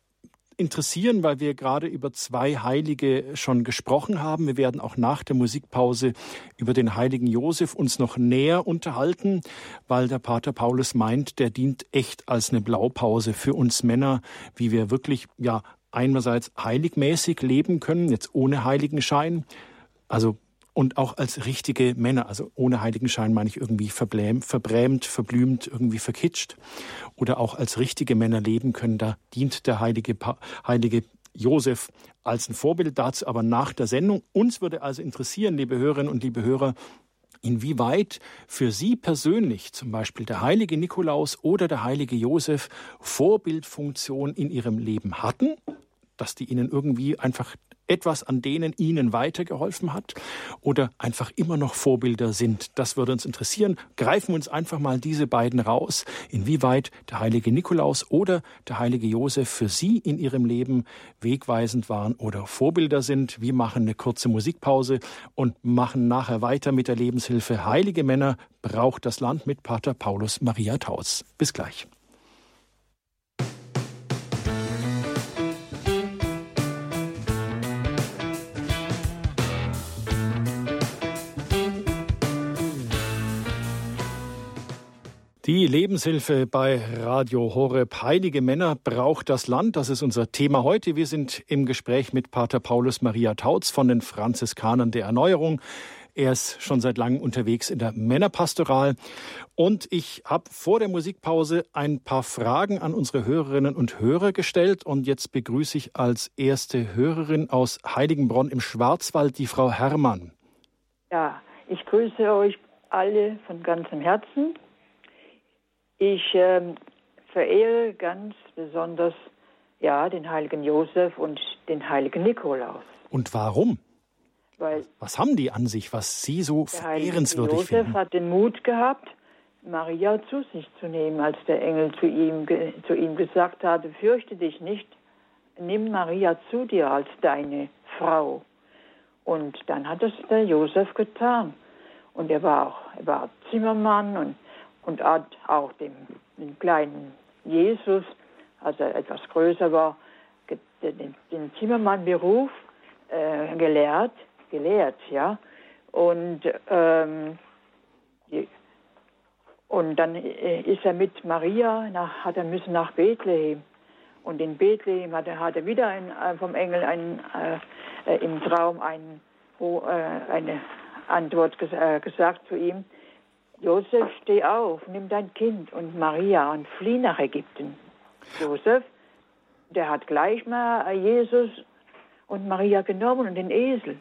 interessieren, weil wir gerade über zwei Heilige schon gesprochen haben. Wir werden auch nach der Musikpause über den heiligen Josef uns noch näher unterhalten, weil der Pater Paulus meint, der dient echt als eine Blaupause für uns Männer, wie wir wirklich, ja, einerseits heiligmäßig leben können, jetzt ohne Heiligenschein, also und auch als richtige Männer, also ohne Heiligenschein meine ich irgendwie verblämt, verbrämt, verblümt, irgendwie verkitscht oder auch als richtige Männer leben können. Da dient der heilige, heilige Josef als ein Vorbild dazu, aber nach der Sendung. Uns würde also interessieren, liebe Hörerinnen und liebe Hörer, inwieweit für Sie persönlich zum Beispiel der heilige Nikolaus oder der heilige Josef Vorbildfunktion in Ihrem Leben hatten, dass die Ihnen irgendwie einfach etwas an denen Ihnen weitergeholfen hat oder einfach immer noch Vorbilder sind. Das würde uns interessieren. Greifen wir uns einfach mal diese beiden raus, inwieweit der heilige Nikolaus oder der heilige Josef für Sie in Ihrem Leben wegweisend waren oder Vorbilder sind. Wir machen eine kurze Musikpause und machen nachher weiter mit der Lebenshilfe Heilige Männer braucht das Land mit Pater Paulus Maria Taus. Bis gleich. Die Lebenshilfe bei Radio Horeb. Heilige Männer braucht das Land. Das ist unser Thema heute. Wir sind im Gespräch mit Pater Paulus Maria Tautz von den Franziskanern der Erneuerung. Er ist schon seit langem unterwegs in der Männerpastoral. Und ich habe vor der Musikpause ein paar Fragen an unsere Hörerinnen und Hörer gestellt. Und jetzt begrüße ich als erste Hörerin aus Heiligenbronn im Schwarzwald die Frau Herrmann. Ja, ich grüße euch alle von ganzem Herzen ich äh, verehre ganz besonders ja, den heiligen Josef und den heiligen Nikolaus. Und warum? Weil was haben die an sich, was Sie so verehrenswürdig Josef finden? Josef hat den Mut gehabt, Maria zu sich zu nehmen, als der Engel zu ihm, zu ihm gesagt hatte, fürchte dich nicht, nimm Maria zu dir als deine Frau. Und dann hat es der Josef getan. Und er war auch er war Zimmermann und und auch dem, dem kleinen Jesus, als er etwas größer war, den, den Zimmermannberuf äh, gelehrt, gelehrt, ja. Und, ähm, die, und dann äh, ist er mit Maria, nach, hat er müssen nach Bethlehem. Und in Bethlehem hat er, hat er wieder ein, äh, vom Engel ein, äh, im Traum ein, äh, eine Antwort ges äh, gesagt zu ihm. Josef, steh auf, nimm dein Kind und Maria und flieh nach Ägypten. Josef, der hat gleich mal Jesus und Maria genommen und den Esel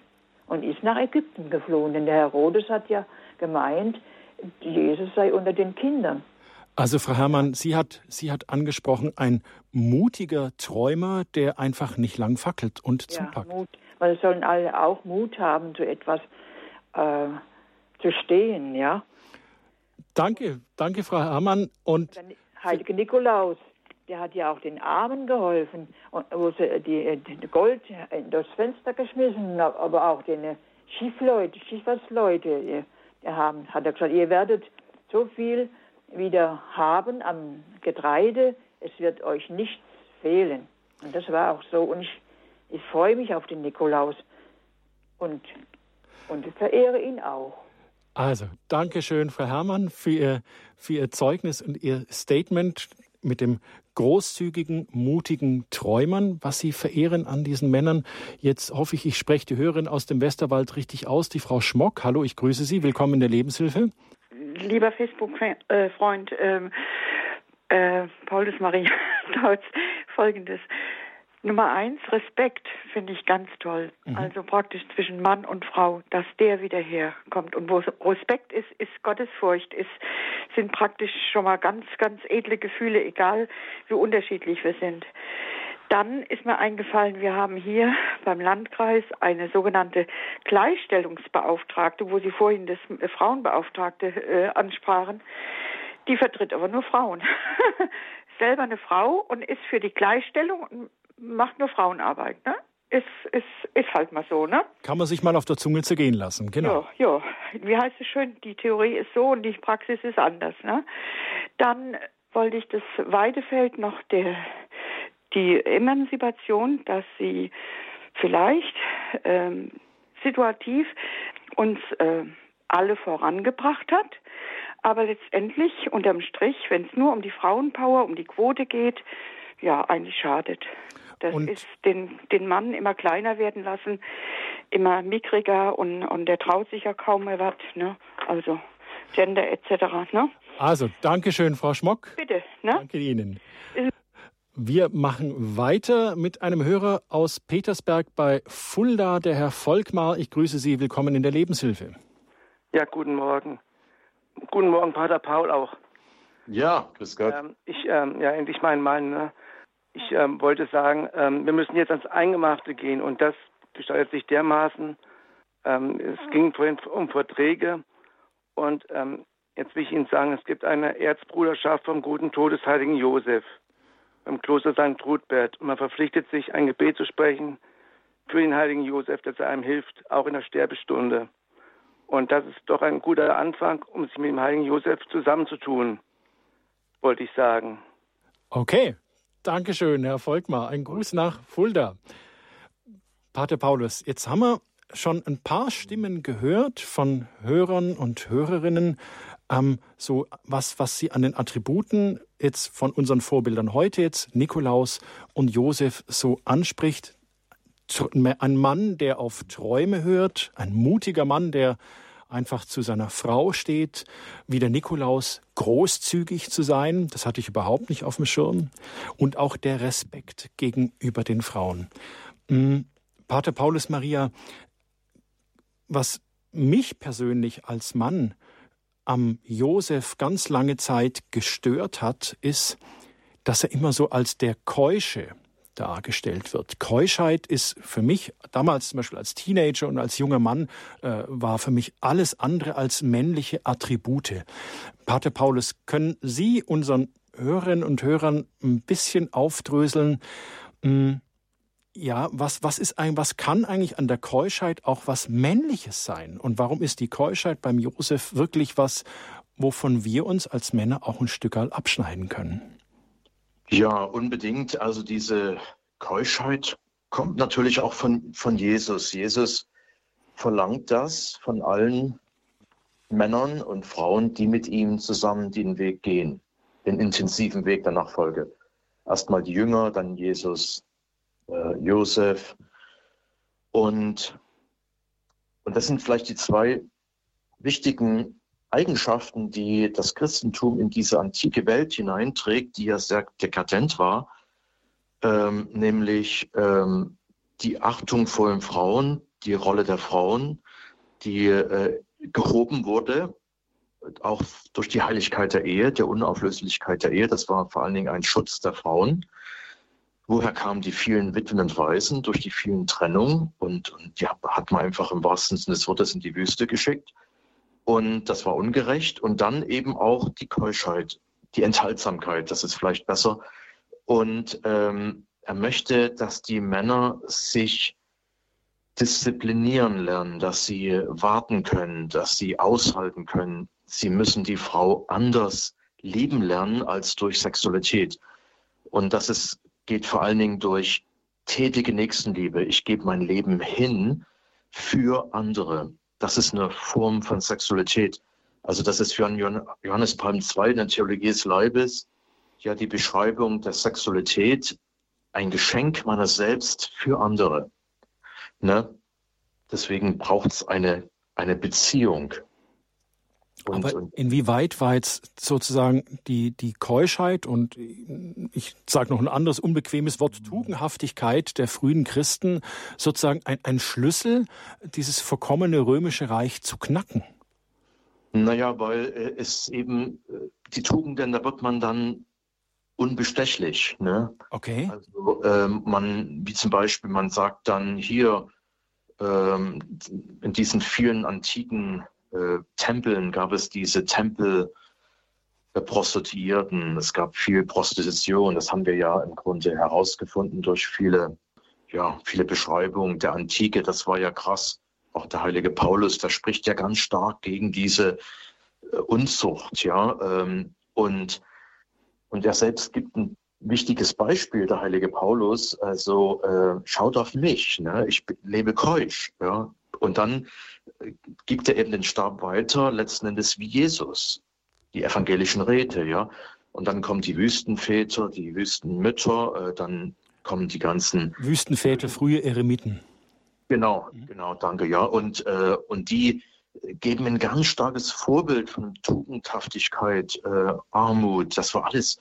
und ist nach Ägypten geflohen. Denn der Herodes hat ja gemeint, Jesus sei unter den Kindern. Also Frau Herrmann, Sie hat, Sie hat angesprochen, ein mutiger Träumer, der einfach nicht lang fackelt und ja, zupackt. Mut, weil es sollen alle auch Mut haben, zu etwas äh, zu stehen, ja. Danke, danke, Frau Herrmann. Und der heilige Nikolaus, der hat ja auch den Armen geholfen, wo sie die, die Gold in das Fenster geschmissen, aber auch den Schiffleute, Schiffersleute, der haben, hat er gesagt, ihr werdet so viel wieder haben am Getreide, es wird euch nichts fehlen. Und das war auch so. Und ich, ich freue mich auf den Nikolaus und, und verehre ihn auch. Also, danke schön, Frau Herrmann, für Ihr, für Ihr Zeugnis und Ihr Statement mit dem großzügigen, mutigen Träumern, was Sie verehren an diesen Männern. Jetzt hoffe ich, ich spreche die Hörerin aus dem Westerwald richtig aus, die Frau Schmock. Hallo, ich grüße Sie. Willkommen in der Lebenshilfe. Lieber Facebook-Freund, ähm, äh, Paulus Maria Dautz, folgendes. Nummer eins, Respekt finde ich ganz toll. Mhm. Also praktisch zwischen Mann und Frau, dass der wieder herkommt. Und wo Respekt ist, ist Gottesfurcht, ist, sind praktisch schon mal ganz, ganz edle Gefühle, egal wie unterschiedlich wir sind. Dann ist mir eingefallen, wir haben hier beim Landkreis eine sogenannte Gleichstellungsbeauftragte, wo Sie vorhin das Frauenbeauftragte äh, ansprachen. Die vertritt aber nur Frauen. Selber eine Frau und ist für die Gleichstellung macht nur Frauenarbeit, ne? Ist, ist, ist halt mal so, ne? Kann man sich mal auf der Zunge zergehen lassen, genau. Ja, ja. Wie heißt es schön? Die Theorie ist so und die Praxis ist anders, ne? Dann wollte ich das Weidefeld noch der, die Emanzipation, dass sie vielleicht ähm, situativ uns äh, alle vorangebracht hat, aber letztendlich unterm Strich, wenn es nur um die Frauenpower, um die Quote geht, ja, eigentlich schadet. Das und ist den, den Mann immer kleiner werden lassen, immer mickriger und, und der traut sich ja kaum mehr was. Ne? Also Gender etc. Ne? Also, danke schön, Frau Schmock. Bitte. Ne? Danke Ihnen. Wir machen weiter mit einem Hörer aus Petersberg bei Fulda, der Herr Volkmar. Ich grüße Sie. Willkommen in der Lebenshilfe. Ja, guten Morgen. Guten Morgen, Pater Paul auch. Ja, grüß Gott. Ähm, ich, ähm, ja, endlich mein Mann. Ne? Ich ähm, wollte sagen, ähm, wir müssen jetzt ans Eingemachte gehen und das gestaltet sich dermaßen. Ähm, es ging vorhin um Verträge und ähm, jetzt will ich Ihnen sagen, es gibt eine Erzbruderschaft vom guten Todesheiligen Josef beim Kloster St. Ruthbert und man verpflichtet sich, ein Gebet zu sprechen für den heiligen Josef, dass er einem hilft, auch in der Sterbestunde. Und das ist doch ein guter Anfang, um sich mit dem heiligen Josef zusammenzutun, wollte ich sagen. Okay, Dankeschön, Herr Volkmar. Ein Gruß nach Fulda. Pater Paulus, jetzt haben wir schon ein paar Stimmen gehört von Hörern und Hörerinnen, ähm, so was, was sie an den Attributen jetzt von unseren Vorbildern heute jetzt, Nikolaus und Josef, so anspricht. Ein Mann, der auf Träume hört, ein mutiger Mann, der einfach zu seiner Frau steht, wie der Nikolaus großzügig zu sein, das hatte ich überhaupt nicht auf dem Schirm, und auch der Respekt gegenüber den Frauen. Hm, Pater Paulus Maria, was mich persönlich als Mann am Josef ganz lange Zeit gestört hat, ist, dass er immer so als der Keusche dargestellt wird. Keuschheit ist für mich, damals zum Beispiel als Teenager und als junger Mann, äh, war für mich alles andere als männliche Attribute. Pater Paulus, können Sie unseren Hörerinnen und Hörern ein bisschen aufdröseln, mh, hm, ja, was, was ist ein, was kann eigentlich an der Keuschheit auch was Männliches sein? Und warum ist die Keuschheit beim Josef wirklich was, wovon wir uns als Männer auch ein Stück abschneiden können? Ja, unbedingt. Also diese Keuschheit kommt natürlich auch von, von Jesus. Jesus verlangt das von allen Männern und Frauen, die mit ihm zusammen den Weg gehen, den intensiven Weg der Nachfolge. Erstmal die Jünger, dann Jesus, äh, Josef. Und, und das sind vielleicht die zwei wichtigen Eigenschaften, die das Christentum in diese antike Welt hineinträgt, die ja sehr dekadent war, ähm, nämlich ähm, die Achtung vor den Frauen, die Rolle der Frauen, die äh, gehoben wurde, auch durch die Heiligkeit der Ehe, der Unauflöslichkeit der Ehe. Das war vor allen Dingen ein Schutz der Frauen. Woher kamen die vielen Witwen und Waisen? Durch die vielen Trennungen. Und, und die hat man einfach im wahrsten Sinne des Wortes in die Wüste geschickt. Und das war ungerecht. Und dann eben auch die Keuschheit, die Enthaltsamkeit, das ist vielleicht besser. Und ähm, er möchte, dass die Männer sich disziplinieren lernen, dass sie warten können, dass sie aushalten können. Sie müssen die Frau anders lieben lernen als durch Sexualität. Und das ist geht vor allen Dingen durch tätige Nächstenliebe. Ich gebe mein Leben hin für andere. Das ist eine Form von Sexualität. Also das ist für Johannes Palm II in der Theologie des Leibes ja die Beschreibung der Sexualität, ein Geschenk meiner selbst für andere. Ne? Deswegen braucht es eine, eine Beziehung. Und, Aber inwieweit war jetzt sozusagen die, die Keuschheit und ich sage noch ein anderes unbequemes Wort, Tugendhaftigkeit der frühen Christen sozusagen ein, ein Schlüssel, dieses verkommene römische Reich zu knacken? Naja, weil äh, es eben äh, die Tugenden, da wird man dann unbestechlich. Ne? Okay. Also ähm, man, wie zum Beispiel, man sagt dann hier ähm, in diesen vielen antiken äh, Tempeln gab es diese Tempel der Prostituierten. Es gab viel Prostitution. Das haben wir ja im Grunde herausgefunden durch viele, ja, viele Beschreibungen der Antike. Das war ja krass. Auch der heilige Paulus, der spricht ja ganz stark gegen diese äh, Unzucht, ja. Ähm, und, und er selbst gibt ein wichtiges Beispiel, der heilige Paulus. Also äh, schaut auf mich, ne? ich lebe keusch, ja. Und dann gibt er eben den Stab weiter, letzten Endes wie Jesus, die evangelischen Räte, ja. Und dann kommen die Wüstenväter, die Wüstenmütter, äh, dann kommen die ganzen Wüstenväter, frühe Eremiten. Genau, genau, danke, ja. Und, äh, und die geben ein ganz starkes Vorbild von Tugendhaftigkeit, äh, Armut, das war alles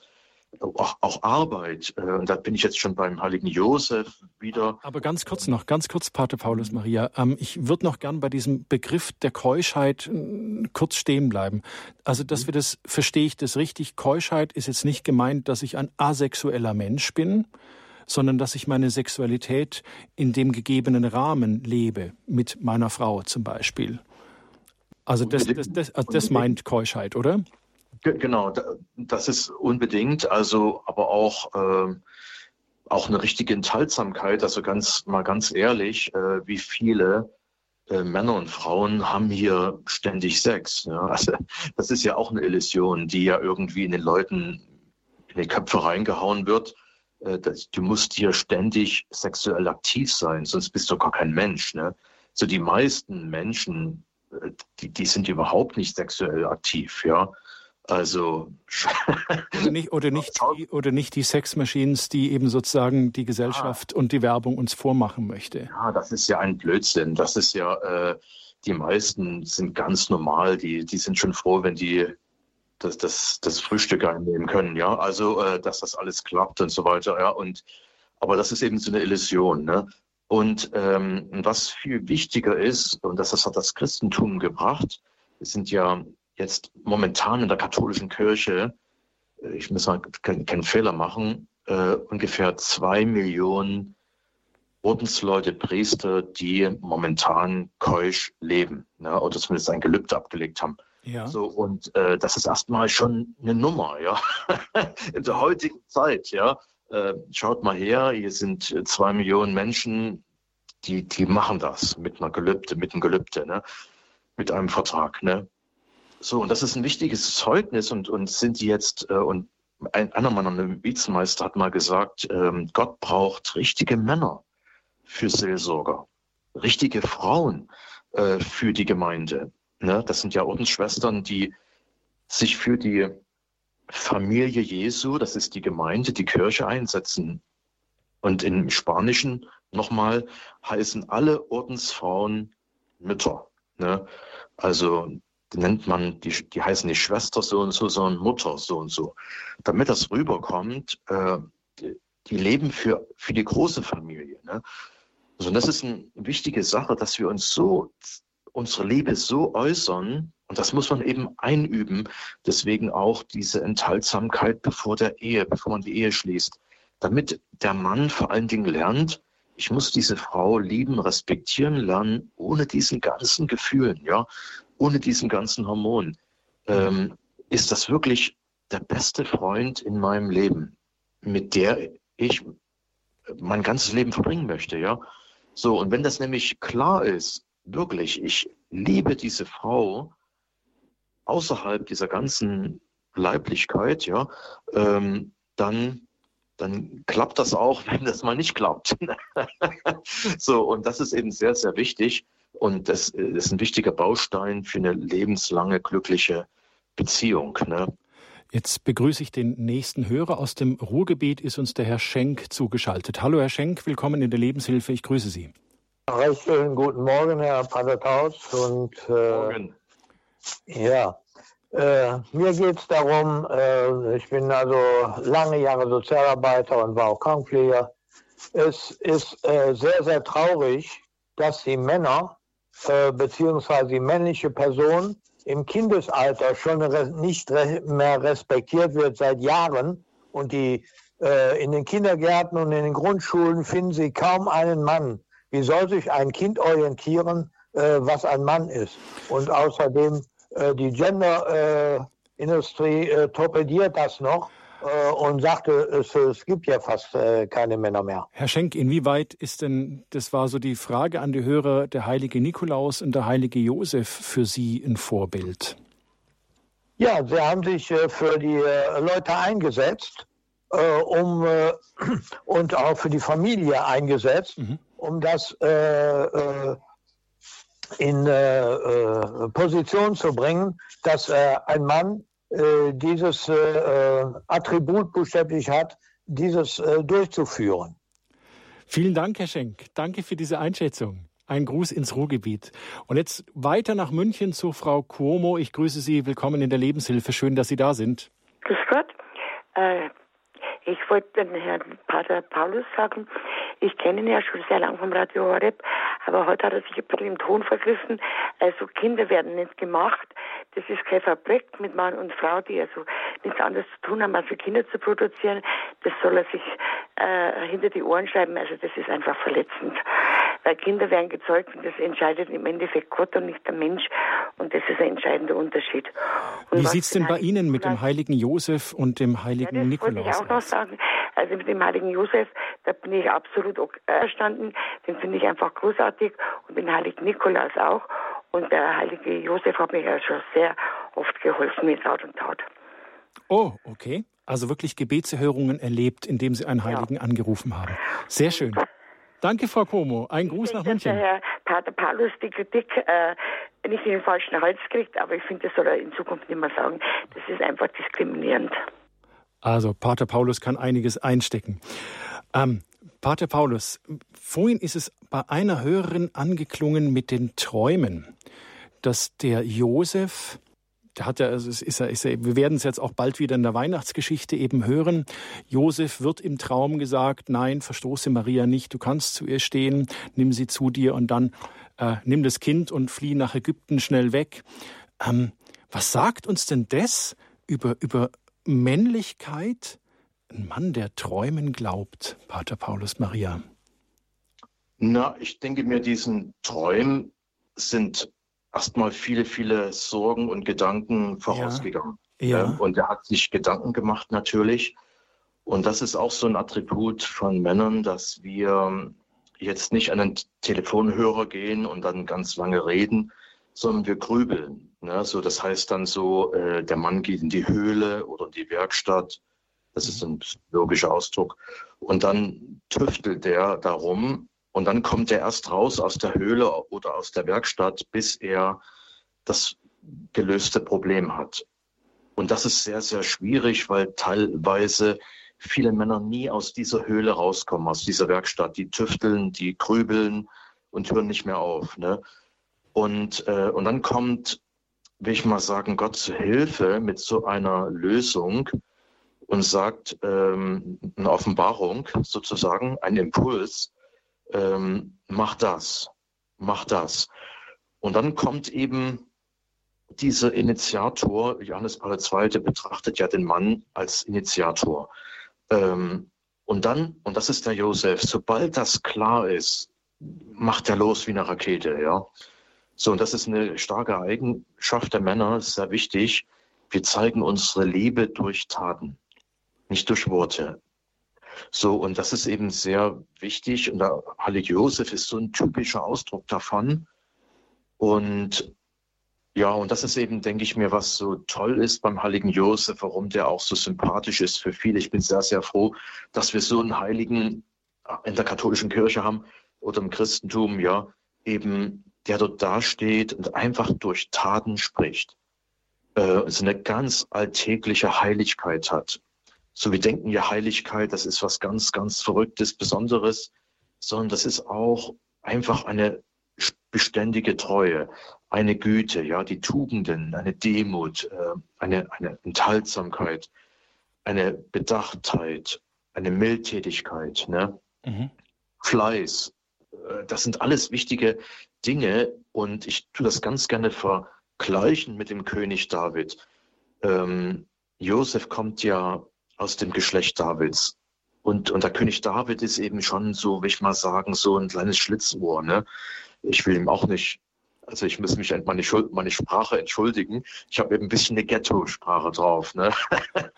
auch, auch Arbeit. Äh, und da bin ich jetzt schon beim heiligen Josef wieder. Aber ganz kurz noch, ganz kurz, Pater Paulus Maria. Ähm, ich würde noch gern bei diesem Begriff der Keuschheit äh, kurz stehen bleiben. Also, dass mhm. wir das, verstehe ich das richtig, Keuschheit ist jetzt nicht gemeint, dass ich ein asexueller Mensch bin, sondern dass ich meine Sexualität in dem gegebenen Rahmen lebe, mit meiner Frau zum Beispiel. Also das, das, das, also das meint Keuschheit, oder? Genau, das ist unbedingt, also aber auch, äh, auch eine richtige Enthaltsamkeit, also ganz mal ganz ehrlich, äh, wie viele äh, Männer und Frauen haben hier ständig Sex. Ja? Also das ist ja auch eine Illusion, die ja irgendwie in den Leuten in die Köpfe reingehauen wird. Äh, das, du musst hier ständig sexuell aktiv sein, sonst bist du gar kein Mensch. Ne? So die meisten Menschen, äh, die, die sind überhaupt nicht sexuell aktiv. Ja? Also oder nicht, oder nicht, die, oder nicht die Sexmachines, die eben sozusagen die Gesellschaft ja. und die Werbung uns vormachen möchte. Ja, das ist ja ein Blödsinn. Das ist ja, äh, die meisten sind ganz normal, die, die sind schon froh, wenn die das, das, das Frühstück einnehmen können, ja. Also, äh, dass das alles klappt und so weiter, ja. Und aber das ist eben so eine Illusion, ne? Und ähm, was viel wichtiger ist, und das hat das Christentum gebracht, sind ja jetzt momentan in der katholischen Kirche, äh, ich muss mal keinen, keinen Fehler machen, äh, ungefähr zwei Millionen Ordensleute, Priester, die momentan keusch leben, ne, oder zumindest ein Gelübde abgelegt haben. Ja. So, und äh, das ist erstmal schon eine Nummer, ja. in der heutigen Zeit, ja. Äh, schaut mal her, hier sind zwei Millionen Menschen, die, die machen das mit einer Gelübde, mit einem Gelübde, ne? mit einem Vertrag. Ne? So, und das ist ein wichtiges Zeugnis und, und sind die jetzt, äh, und ein einer meiner Vizemeister hat mal gesagt, ähm, Gott braucht richtige Männer für Seelsorger, richtige Frauen äh, für die Gemeinde. Ne? Das sind ja Ordensschwestern, die sich für die Familie Jesu, das ist die Gemeinde, die Kirche einsetzen. Und im Spanischen nochmal heißen alle Ordensfrauen Mütter. Ne? Also nennt man, die, die heißen nicht Schwester so und so, sondern Mutter so und so. Damit das rüberkommt, äh, die, die, leben für, für die große Familie. Ne? Also das ist eine wichtige Sache, dass wir uns so, unsere Liebe so äußern, und das muss man eben einüben. Deswegen auch diese Enthaltsamkeit bevor der Ehe, bevor man die Ehe schließt. Damit der Mann vor allen Dingen lernt, ich muss diese Frau lieben, respektieren lernen, ohne diesen ganzen Gefühlen, ja ohne diesen ganzen Hormon, ähm, ist das wirklich der beste Freund in meinem Leben, mit der ich mein ganzes Leben verbringen möchte, ja. So, und wenn das nämlich klar ist, wirklich, ich liebe diese Frau außerhalb dieser ganzen Leiblichkeit, ja, ähm, dann, dann klappt das auch, wenn das mal nicht klappt. so, und das ist eben sehr, sehr wichtig. Und das ist ein wichtiger Baustein für eine lebenslange glückliche Beziehung. Ne? Jetzt begrüße ich den nächsten Hörer. Aus dem Ruhrgebiet ist uns der Herr Schenk zugeschaltet. Hallo Herr Schenk, willkommen in der Lebenshilfe. Ich grüße Sie. Recht schönen guten Morgen, Herr Patertaus. Und, äh, Morgen. Ja, äh, mir geht es darum, äh, ich bin also lange Jahre Sozialarbeiter und war auch Krankenpfleger. Es ist äh, sehr, sehr traurig, dass die Männer äh, beziehungsweise die männliche Person im Kindesalter schon nicht mehr respektiert wird seit Jahren und die äh, in den Kindergärten und in den Grundschulen finden sie kaum einen Mann. Wie soll sich ein Kind orientieren, äh, was ein Mann ist? Und außerdem äh, die Gender-Industrie äh, torpediert das noch äh, und sagte, es, es gibt ja fast äh, keine Männer mehr. Herr Schenk, inwieweit ist denn, das war so die Frage an die Hörer, der heilige Nikolaus und der heilige Josef für Sie ein Vorbild? Ja, sie haben sich äh, für die Leute eingesetzt um, und auch für die Familie eingesetzt, mhm. um das in Position zu bringen, dass ein Mann äh, dieses äh, äh, Attribut buchstäblich hat, dieses äh, durchzuführen. Vielen Dank, Herr Schenk. Danke für diese Einschätzung. Ein Gruß ins Ruhrgebiet. Und jetzt weiter nach München zu Frau Cuomo. Ich grüße Sie. Willkommen in der Lebenshilfe. Schön, dass Sie da sind. Grüß Gott. Äh, ich wollte den Herrn Pater Paulus sagen, ich kenne ihn ja schon sehr lange vom Radio Horeb, aber heute hat er sich ein bisschen im Ton vergriffen. Also Kinder werden nicht gemacht. Das ist kein Verbrechen mit Mann und Frau, die also nichts anderes zu tun haben, als für Kinder zu produzieren, das soll er sich äh, hinter die Ohren schreiben. Also das ist einfach verletzend. Weil Kinder werden gezeugt und das entscheidet im Endeffekt Gott und nicht der Mensch. Und das ist ein entscheidender Unterschied. Und Wie sieht es denn bei Ihnen mit dem heiligen Josef und dem heiligen ja, das Nikolaus? Das wollte ich auch noch sagen. Also mit dem heiligen Josef, da bin ich absolut erstanden. Den finde ich einfach großartig. Und den heiligen Nikolaus auch. Und der heilige Josef hat mir ja schon sehr oft geholfen mit Rat und Tat. Oh, okay. Also wirklich Gebetserhörungen erlebt, indem Sie einen Heiligen ja. angerufen haben. Sehr schön. Danke, Frau Como. Ein Gruß ich nach München. Herr Pater Paulus die Kritik äh, nicht in den falschen Hals kriegt, aber ich finde, das soll er in Zukunft nicht mehr sagen. Das ist einfach diskriminierend. Also, Pater Paulus kann einiges einstecken. Ähm, Pater Paulus, vorhin ist es bei einer Hörerin angeklungen mit den Träumen, dass der Josef, der hat ja, also ist er, ist er, wir werden es jetzt auch bald wieder in der Weihnachtsgeschichte eben hören. Josef wird im Traum gesagt, nein, verstoße Maria nicht, du kannst zu ihr stehen, nimm sie zu dir und dann äh, nimm das Kind und flieh nach Ägypten schnell weg. Ähm, was sagt uns denn das über, über Männlichkeit ein Mann, der Träumen glaubt, Pater Paulus Maria? Na, ich denke mir, diesen Träumen sind erstmal viele, viele Sorgen und Gedanken vorausgegangen. Ja. ja. Und er hat sich Gedanken gemacht natürlich. Und das ist auch so ein Attribut von Männern, dass wir jetzt nicht an den Telefonhörer gehen und dann ganz lange reden, sondern wir grübeln. Ne? So, das heißt dann so, äh, der Mann geht in die Höhle oder in die Werkstatt das ist ein logischer Ausdruck. Und dann tüftelt der darum und dann kommt er erst raus aus der Höhle oder aus der Werkstatt, bis er das gelöste Problem hat. Und das ist sehr, sehr schwierig, weil teilweise viele Männer nie aus dieser Höhle rauskommen, aus dieser Werkstatt. Die tüfteln, die grübeln und hören nicht mehr auf. Ne? Und, äh, und dann kommt, will ich mal sagen, Gott zu Hilfe mit so einer Lösung, und sagt, ähm, eine Offenbarung sozusagen, ein Impuls, ähm, mach das, mach das. Und dann kommt eben dieser Initiator, Johannes Paul II. betrachtet ja den Mann als Initiator. Ähm, und dann, und das ist der Josef, sobald das klar ist, macht er los wie eine Rakete, ja. So, und das ist eine starke Eigenschaft der Männer, sehr wichtig. Wir zeigen unsere Liebe durch Taten nicht durch Worte. So, und das ist eben sehr wichtig. Und der Heilige Josef ist so ein typischer Ausdruck davon. Und ja, und das ist eben, denke ich mir, was so toll ist beim Heiligen Josef, warum der auch so sympathisch ist für viele. Ich bin sehr, sehr froh, dass wir so einen Heiligen in der katholischen Kirche haben oder im Christentum, ja, eben, der dort dasteht und einfach durch Taten spricht. Äh, so eine ganz alltägliche Heiligkeit hat. So, wir denken ja Heiligkeit, das ist was ganz, ganz Verrücktes, Besonderes, sondern das ist auch einfach eine beständige Treue, eine Güte, ja, die Tugenden, eine Demut, äh, eine, eine Enthaltsamkeit, eine Bedachtheit, eine Mildtätigkeit, ne? Mhm. Fleiß. Äh, das sind alles wichtige Dinge und ich tue das ganz gerne vergleichen mit dem König David. Ähm, Josef kommt ja aus dem Geschlecht Davids. Und, und der König David ist eben schon so, will ich mal sagen, so ein kleines Schlitzohr. Ne? Ich will ihm auch nicht, also ich muss mich meine, Schuld, meine Sprache entschuldigen. Ich habe eben ein bisschen eine Ghetto-Sprache drauf. Ne?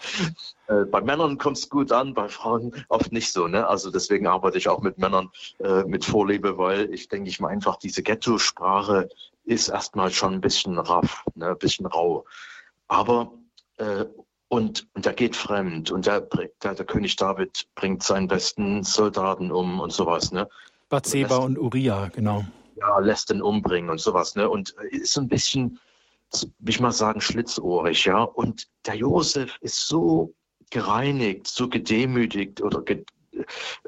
Äh, bei Männern kommt es gut an, bei Frauen oft nicht so. Ne? Also deswegen arbeite ich auch mit Männern äh, mit Vorliebe, weil ich denke ich mal einfach, diese Ghetto-Sprache ist erstmal schon ein bisschen raff, ne? ein bisschen rau. Aber äh, und, und er geht fremd und der, der, der, König David bringt seinen besten Soldaten um und sowas. Ne? Bathseba und, und Uriah, genau. Ja, lässt den umbringen und sowas. Ne? Und ist so ein bisschen, wie ich mal sagen, schlitzohrig. Ja? Und der Josef ist so gereinigt, so gedemütigt oder ge,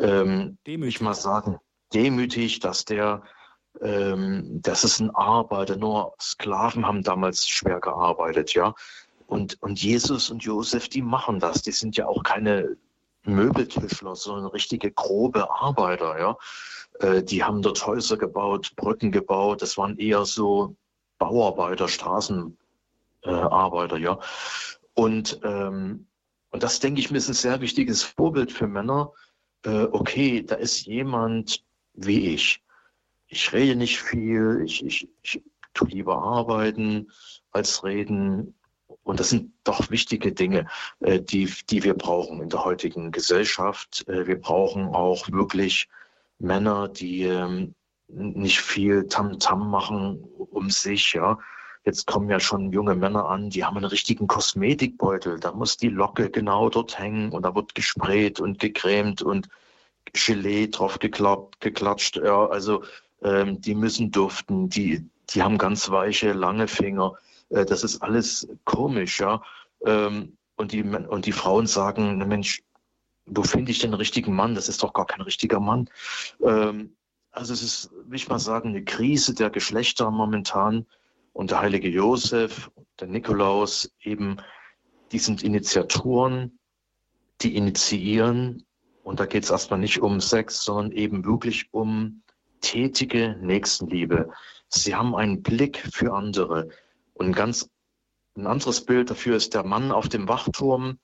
ähm, ich mal sagen, demütig, dass der ähm, das ist ein Arbeiter, nur Sklaven haben damals schwer gearbeitet, ja. Und, und Jesus und Josef, die machen das. Die sind ja auch keine Möbeltischler, sondern richtige grobe Arbeiter. Ja? Äh, die haben dort Häuser gebaut, Brücken gebaut. Das waren eher so Bauarbeiter, Straßenarbeiter. ja. Und, ähm, und das, denke ich mir, ist ein sehr wichtiges Vorbild für Männer. Äh, okay, da ist jemand wie ich. Ich rede nicht viel, ich, ich, ich tue lieber arbeiten als reden. Und das sind doch wichtige Dinge, äh, die, die wir brauchen in der heutigen Gesellschaft. Äh, wir brauchen auch wirklich Männer, die ähm, nicht viel Tamtam -Tam machen um sich, ja. Jetzt kommen ja schon junge Männer an, die haben einen richtigen Kosmetikbeutel. Da muss die Locke genau dort hängen und da wird gesprayt und gecremt und Gelee drauf geklappt, geklatscht. Ja, also ähm, die müssen duften, die, die haben ganz weiche, lange Finger. Äh, das ist alles komisch, ja. Ähm, und, die, und die Frauen sagen, Mensch, wo finde ich den richtigen Mann? Das ist doch gar kein richtiger Mann. Ähm, also es ist, will ich mal sagen, eine Krise der Geschlechter momentan. Und der heilige Josef, der Nikolaus, eben, die sind Initiatoren, die initiieren. Und da geht es erstmal nicht um Sex, sondern eben wirklich um tätige Nächstenliebe. Sie haben einen Blick für andere. Und ein ganz ein anderes Bild dafür ist der Mann auf dem Wachturm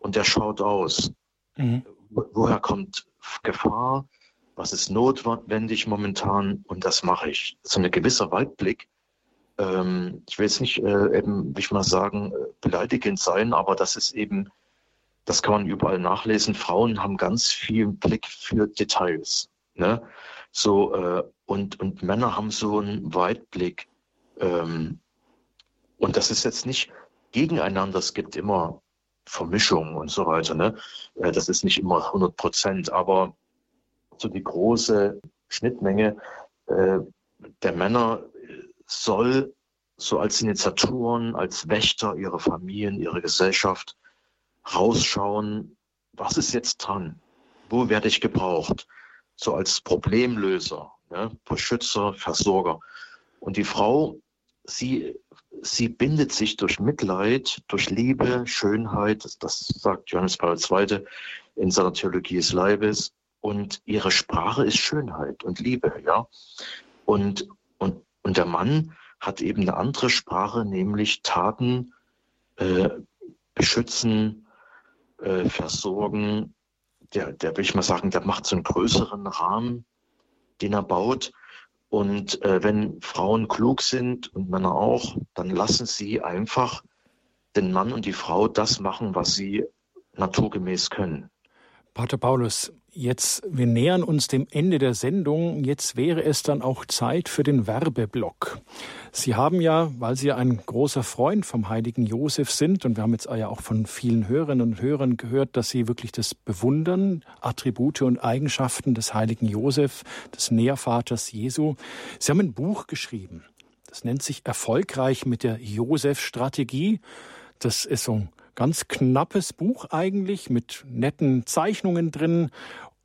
und der schaut aus. Mhm. Woher kommt Gefahr? Was ist notwendig momentan? Und das mache ich. So ein gewisser Weitblick. Ähm, ich will jetzt nicht äh, eben, wie ich mal sagen, äh, beleidigend sein, aber das ist eben, das kann man überall nachlesen. Frauen haben ganz viel Blick für Details. Ne? So, äh, und, und Männer haben so einen Weitblick. Ähm, und das ist jetzt nicht gegeneinander. Es gibt immer Vermischungen und so weiter. Ne? Äh, das ist nicht immer 100 Prozent, aber so die große Schnittmenge äh, der Männer soll so als Initiatoren, als Wächter ihrer Familien, ihrer Gesellschaft rausschauen, was ist jetzt dran? Wo werde ich gebraucht? so als Problemlöser, ne? Beschützer, Versorger. Und die Frau, sie, sie bindet sich durch Mitleid, durch Liebe, Schönheit, das, sagt Johannes Paul II. in seiner Theologie des Leibes. Und ihre Sprache ist Schönheit und Liebe, ja. Und, und, und der Mann hat eben eine andere Sprache, nämlich Taten äh, beschützen, äh, versorgen, der, der will ich mal sagen, der macht so einen größeren Rahmen, den er baut. Und äh, wenn Frauen klug sind und Männer auch, dann lassen sie einfach den Mann und die Frau das machen, was sie naturgemäß können. Pater Paulus, jetzt, wir nähern uns dem Ende der Sendung. Jetzt wäre es dann auch Zeit für den Werbeblock. Sie haben ja, weil Sie ein großer Freund vom heiligen Josef sind, und wir haben jetzt ja auch von vielen Hörerinnen und Hörern gehört, dass Sie wirklich das bewundern, Attribute und Eigenschaften des heiligen Josef, des Nährvaters Jesu. Sie haben ein Buch geschrieben. Das nennt sich Erfolgreich mit der Josef-Strategie. Das ist so ein ganz knappes Buch eigentlich mit netten Zeichnungen drin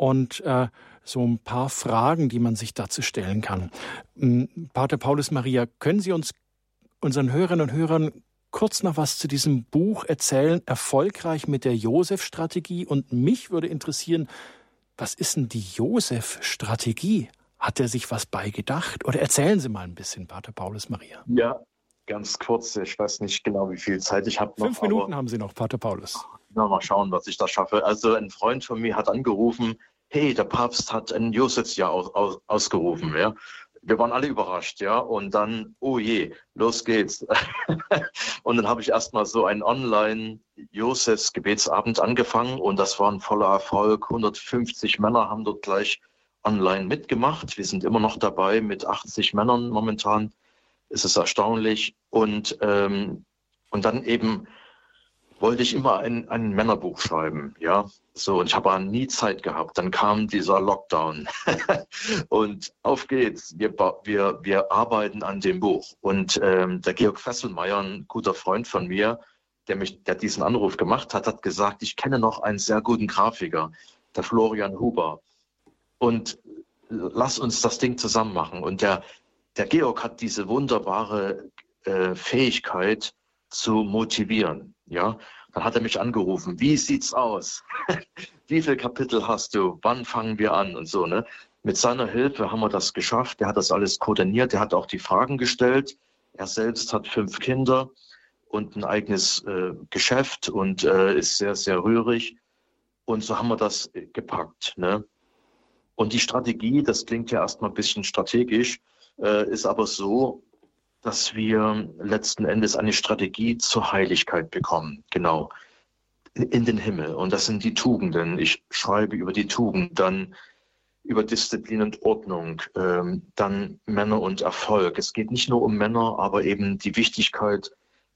und äh, so ein paar Fragen, die man sich dazu stellen kann. Hm, Pater Paulus Maria, können Sie uns, unseren Hörerinnen und Hörern, kurz noch was zu diesem Buch erzählen, erfolgreich mit der Josef-Strategie? Und mich würde interessieren, was ist denn die Josef-Strategie? Hat er sich was beigedacht? Oder erzählen Sie mal ein bisschen, Pater Paulus Maria. Ja, ganz kurz. Ich weiß nicht genau, wie viel Zeit ich habe noch. Fünf Minuten haben Sie noch, Pater Paulus. Na, mal schauen, was ich da schaffe. Also ein Freund von mir hat angerufen, hey, der Papst hat ein Josefsjahr aus, aus, ausgerufen. Ja. Wir waren alle überrascht, ja. Und dann, oh je, los geht's. und dann habe ich erstmal so einen Online-Josefs-Gebetsabend angefangen und das war ein voller Erfolg. 150 Männer haben dort gleich online mitgemacht. Wir sind immer noch dabei mit 80 Männern momentan ist es erstaunlich. Und, ähm, und dann eben wollte ich immer ein, ein Männerbuch schreiben, ja. So, und ich habe nie Zeit gehabt. Dann kam dieser Lockdown. und auf geht's. Wir, wir, wir arbeiten an dem Buch. Und ähm, der Georg Fesselmeier, ein guter Freund von mir, der mich, der diesen Anruf gemacht hat, hat gesagt, ich kenne noch einen sehr guten Grafiker, der Florian Huber. Und lass uns das Ding zusammen machen. Und der, der Georg hat diese wunderbare äh, Fähigkeit zu motivieren. Ja, dann hat er mich angerufen. Wie sieht's aus? Wie viele Kapitel hast du? Wann fangen wir an? Und so, ne? Mit seiner Hilfe haben wir das geschafft. Er hat das alles koordiniert. Er hat auch die Fragen gestellt. Er selbst hat fünf Kinder und ein eigenes äh, Geschäft und äh, ist sehr, sehr rührig. Und so haben wir das gepackt. Ne? Und die Strategie, das klingt ja erstmal ein bisschen strategisch, äh, ist aber so, dass wir letzten Endes eine Strategie zur Heiligkeit bekommen. Genau. In den Himmel. Und das sind die Tugenden. Ich schreibe über die Tugend, dann über Disziplin und Ordnung, ähm, dann Männer und Erfolg. Es geht nicht nur um Männer, aber eben die Wichtigkeit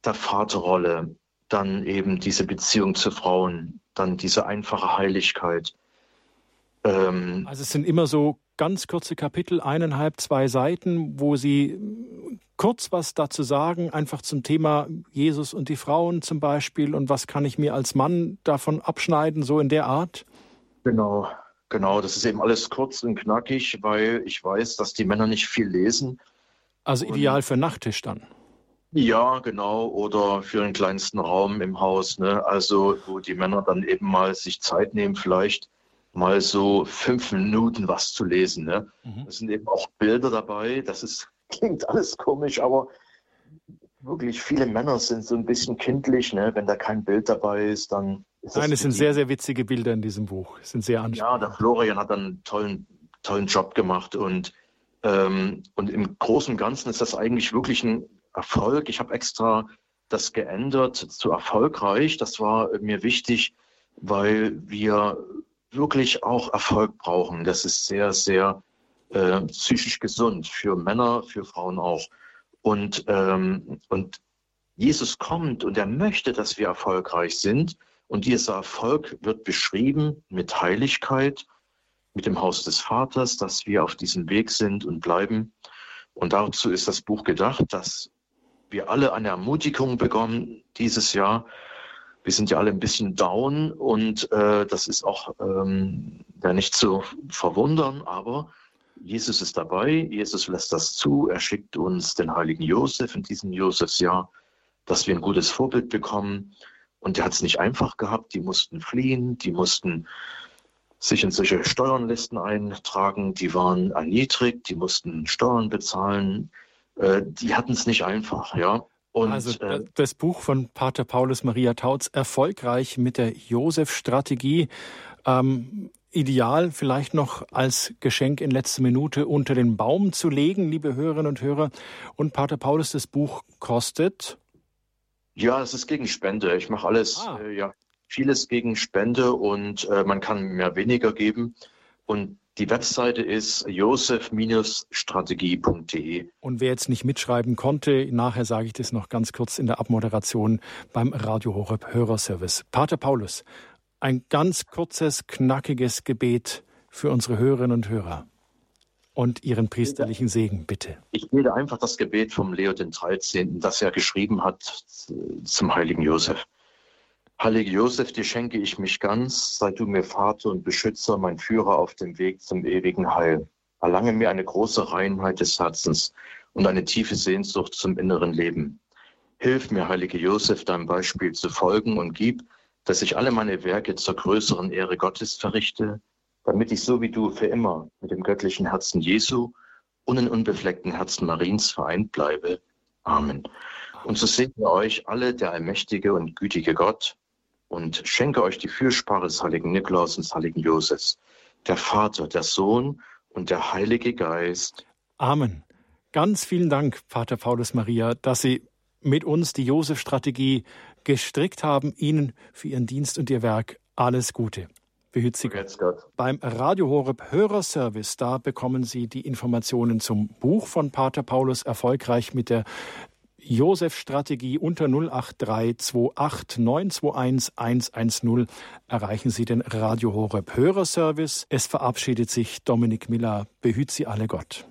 der Vaterrolle, dann eben diese Beziehung zu Frauen, dann diese einfache Heiligkeit. Ähm, also es sind immer so ganz kurze Kapitel, eineinhalb, zwei Seiten, wo Sie kurz was dazu sagen, einfach zum Thema Jesus und die Frauen zum Beispiel und was kann ich mir als Mann davon abschneiden, so in der Art? Genau, genau. Das ist eben alles kurz und knackig, weil ich weiß, dass die Männer nicht viel lesen. Also ideal und, für Nachttisch dann. Ja, genau. Oder für den kleinsten Raum im Haus. Ne? Also wo die Männer dann eben mal sich Zeit nehmen, vielleicht mal so fünf Minuten was zu lesen. Ne? Mhm. Es sind eben auch Bilder dabei. Das ist, klingt alles komisch, aber wirklich viele Männer sind so ein bisschen kindlich. Ne? Wenn da kein Bild dabei ist, dann ist Nein, es sind sehr, sehr witzige Bilder in diesem Buch. Es sind sehr ansprechend. Ja, der Florian hat einen tollen, tollen Job gemacht und ähm, und im Großen und Ganzen ist das eigentlich wirklich ein Erfolg. Ich habe extra das geändert zu erfolgreich. Das war mir wichtig, weil wir wirklich auch Erfolg brauchen. Das ist sehr, sehr äh, psychisch gesund für Männer, für Frauen auch. Und, ähm, und Jesus kommt und er möchte, dass wir erfolgreich sind. Und dieser Erfolg wird beschrieben mit Heiligkeit, mit dem Haus des Vaters, dass wir auf diesem Weg sind und bleiben. Und dazu ist das Buch gedacht, dass wir alle eine Ermutigung bekommen dieses Jahr. Wir sind ja alle ein bisschen down und äh, das ist auch ähm, ja nicht zu verwundern, aber Jesus ist dabei, Jesus lässt das zu, er schickt uns den heiligen Josef in diesem Josefsjahr, dass wir ein gutes Vorbild bekommen. Und er hat es nicht einfach gehabt, die mussten fliehen, die mussten sich in solche Steuernlisten eintragen, die waren erniedrigt, die mussten Steuern bezahlen, äh, die hatten es nicht einfach, ja. Und, also äh, das Buch von Pater Paulus Maria Tautz, erfolgreich mit der Josef-Strategie. Ähm, ideal vielleicht noch als Geschenk in letzter Minute unter den Baum zu legen, liebe Hörerinnen und Hörer. Und Pater Paulus, das Buch kostet? Ja, es ist gegen Spende. Ich mache alles, ah. äh, ja, vieles gegen Spende und äh, man kann mir weniger geben. Und die Webseite ist josef-strategie.de. Und wer jetzt nicht mitschreiben konnte, nachher sage ich das noch ganz kurz in der Abmoderation beim Radio Horeb Hörerservice. Pater Paulus, ein ganz kurzes, knackiges Gebet für unsere Hörerinnen und Hörer und Ihren priesterlichen Segen, bitte. Ich bete einfach das Gebet vom Leo den 13., das er geschrieben hat zum heiligen Josef. Heiliger Josef, dir schenke ich mich ganz, sei du mir Vater und Beschützer, mein Führer auf dem Weg zum ewigen Heil. Erlange mir eine große Reinheit des Herzens und eine tiefe Sehnsucht zum inneren Leben. Hilf mir, heiliger Josef, deinem Beispiel zu folgen und gib, dass ich alle meine Werke zur größeren Ehre Gottes verrichte, damit ich so wie du für immer mit dem göttlichen Herzen Jesu und den unbefleckten Herzen Mariens vereint bleibe. Amen. Und so segne euch alle der allmächtige und gütige Gott, und schenke euch die Fürsprache des heiligen Nikolaus und des heiligen Josefs, der Vater, der Sohn und der Heilige Geist. Amen. Ganz vielen Dank, Pater Paulus Maria, dass Sie mit uns die Josef-Strategie gestrickt haben. Ihnen für Ihren Dienst und Ihr Werk alles Gute. Behüt Sie Gott. Beim Radio Horeb Hörerservice, da bekommen Sie die Informationen zum Buch von Pater Paulus erfolgreich mit der Josef-Strategie unter 08328 921 110 erreichen Sie den Radio Horeb Hörerservice. Es verabschiedet sich Dominik Miller. Behüt Sie alle Gott.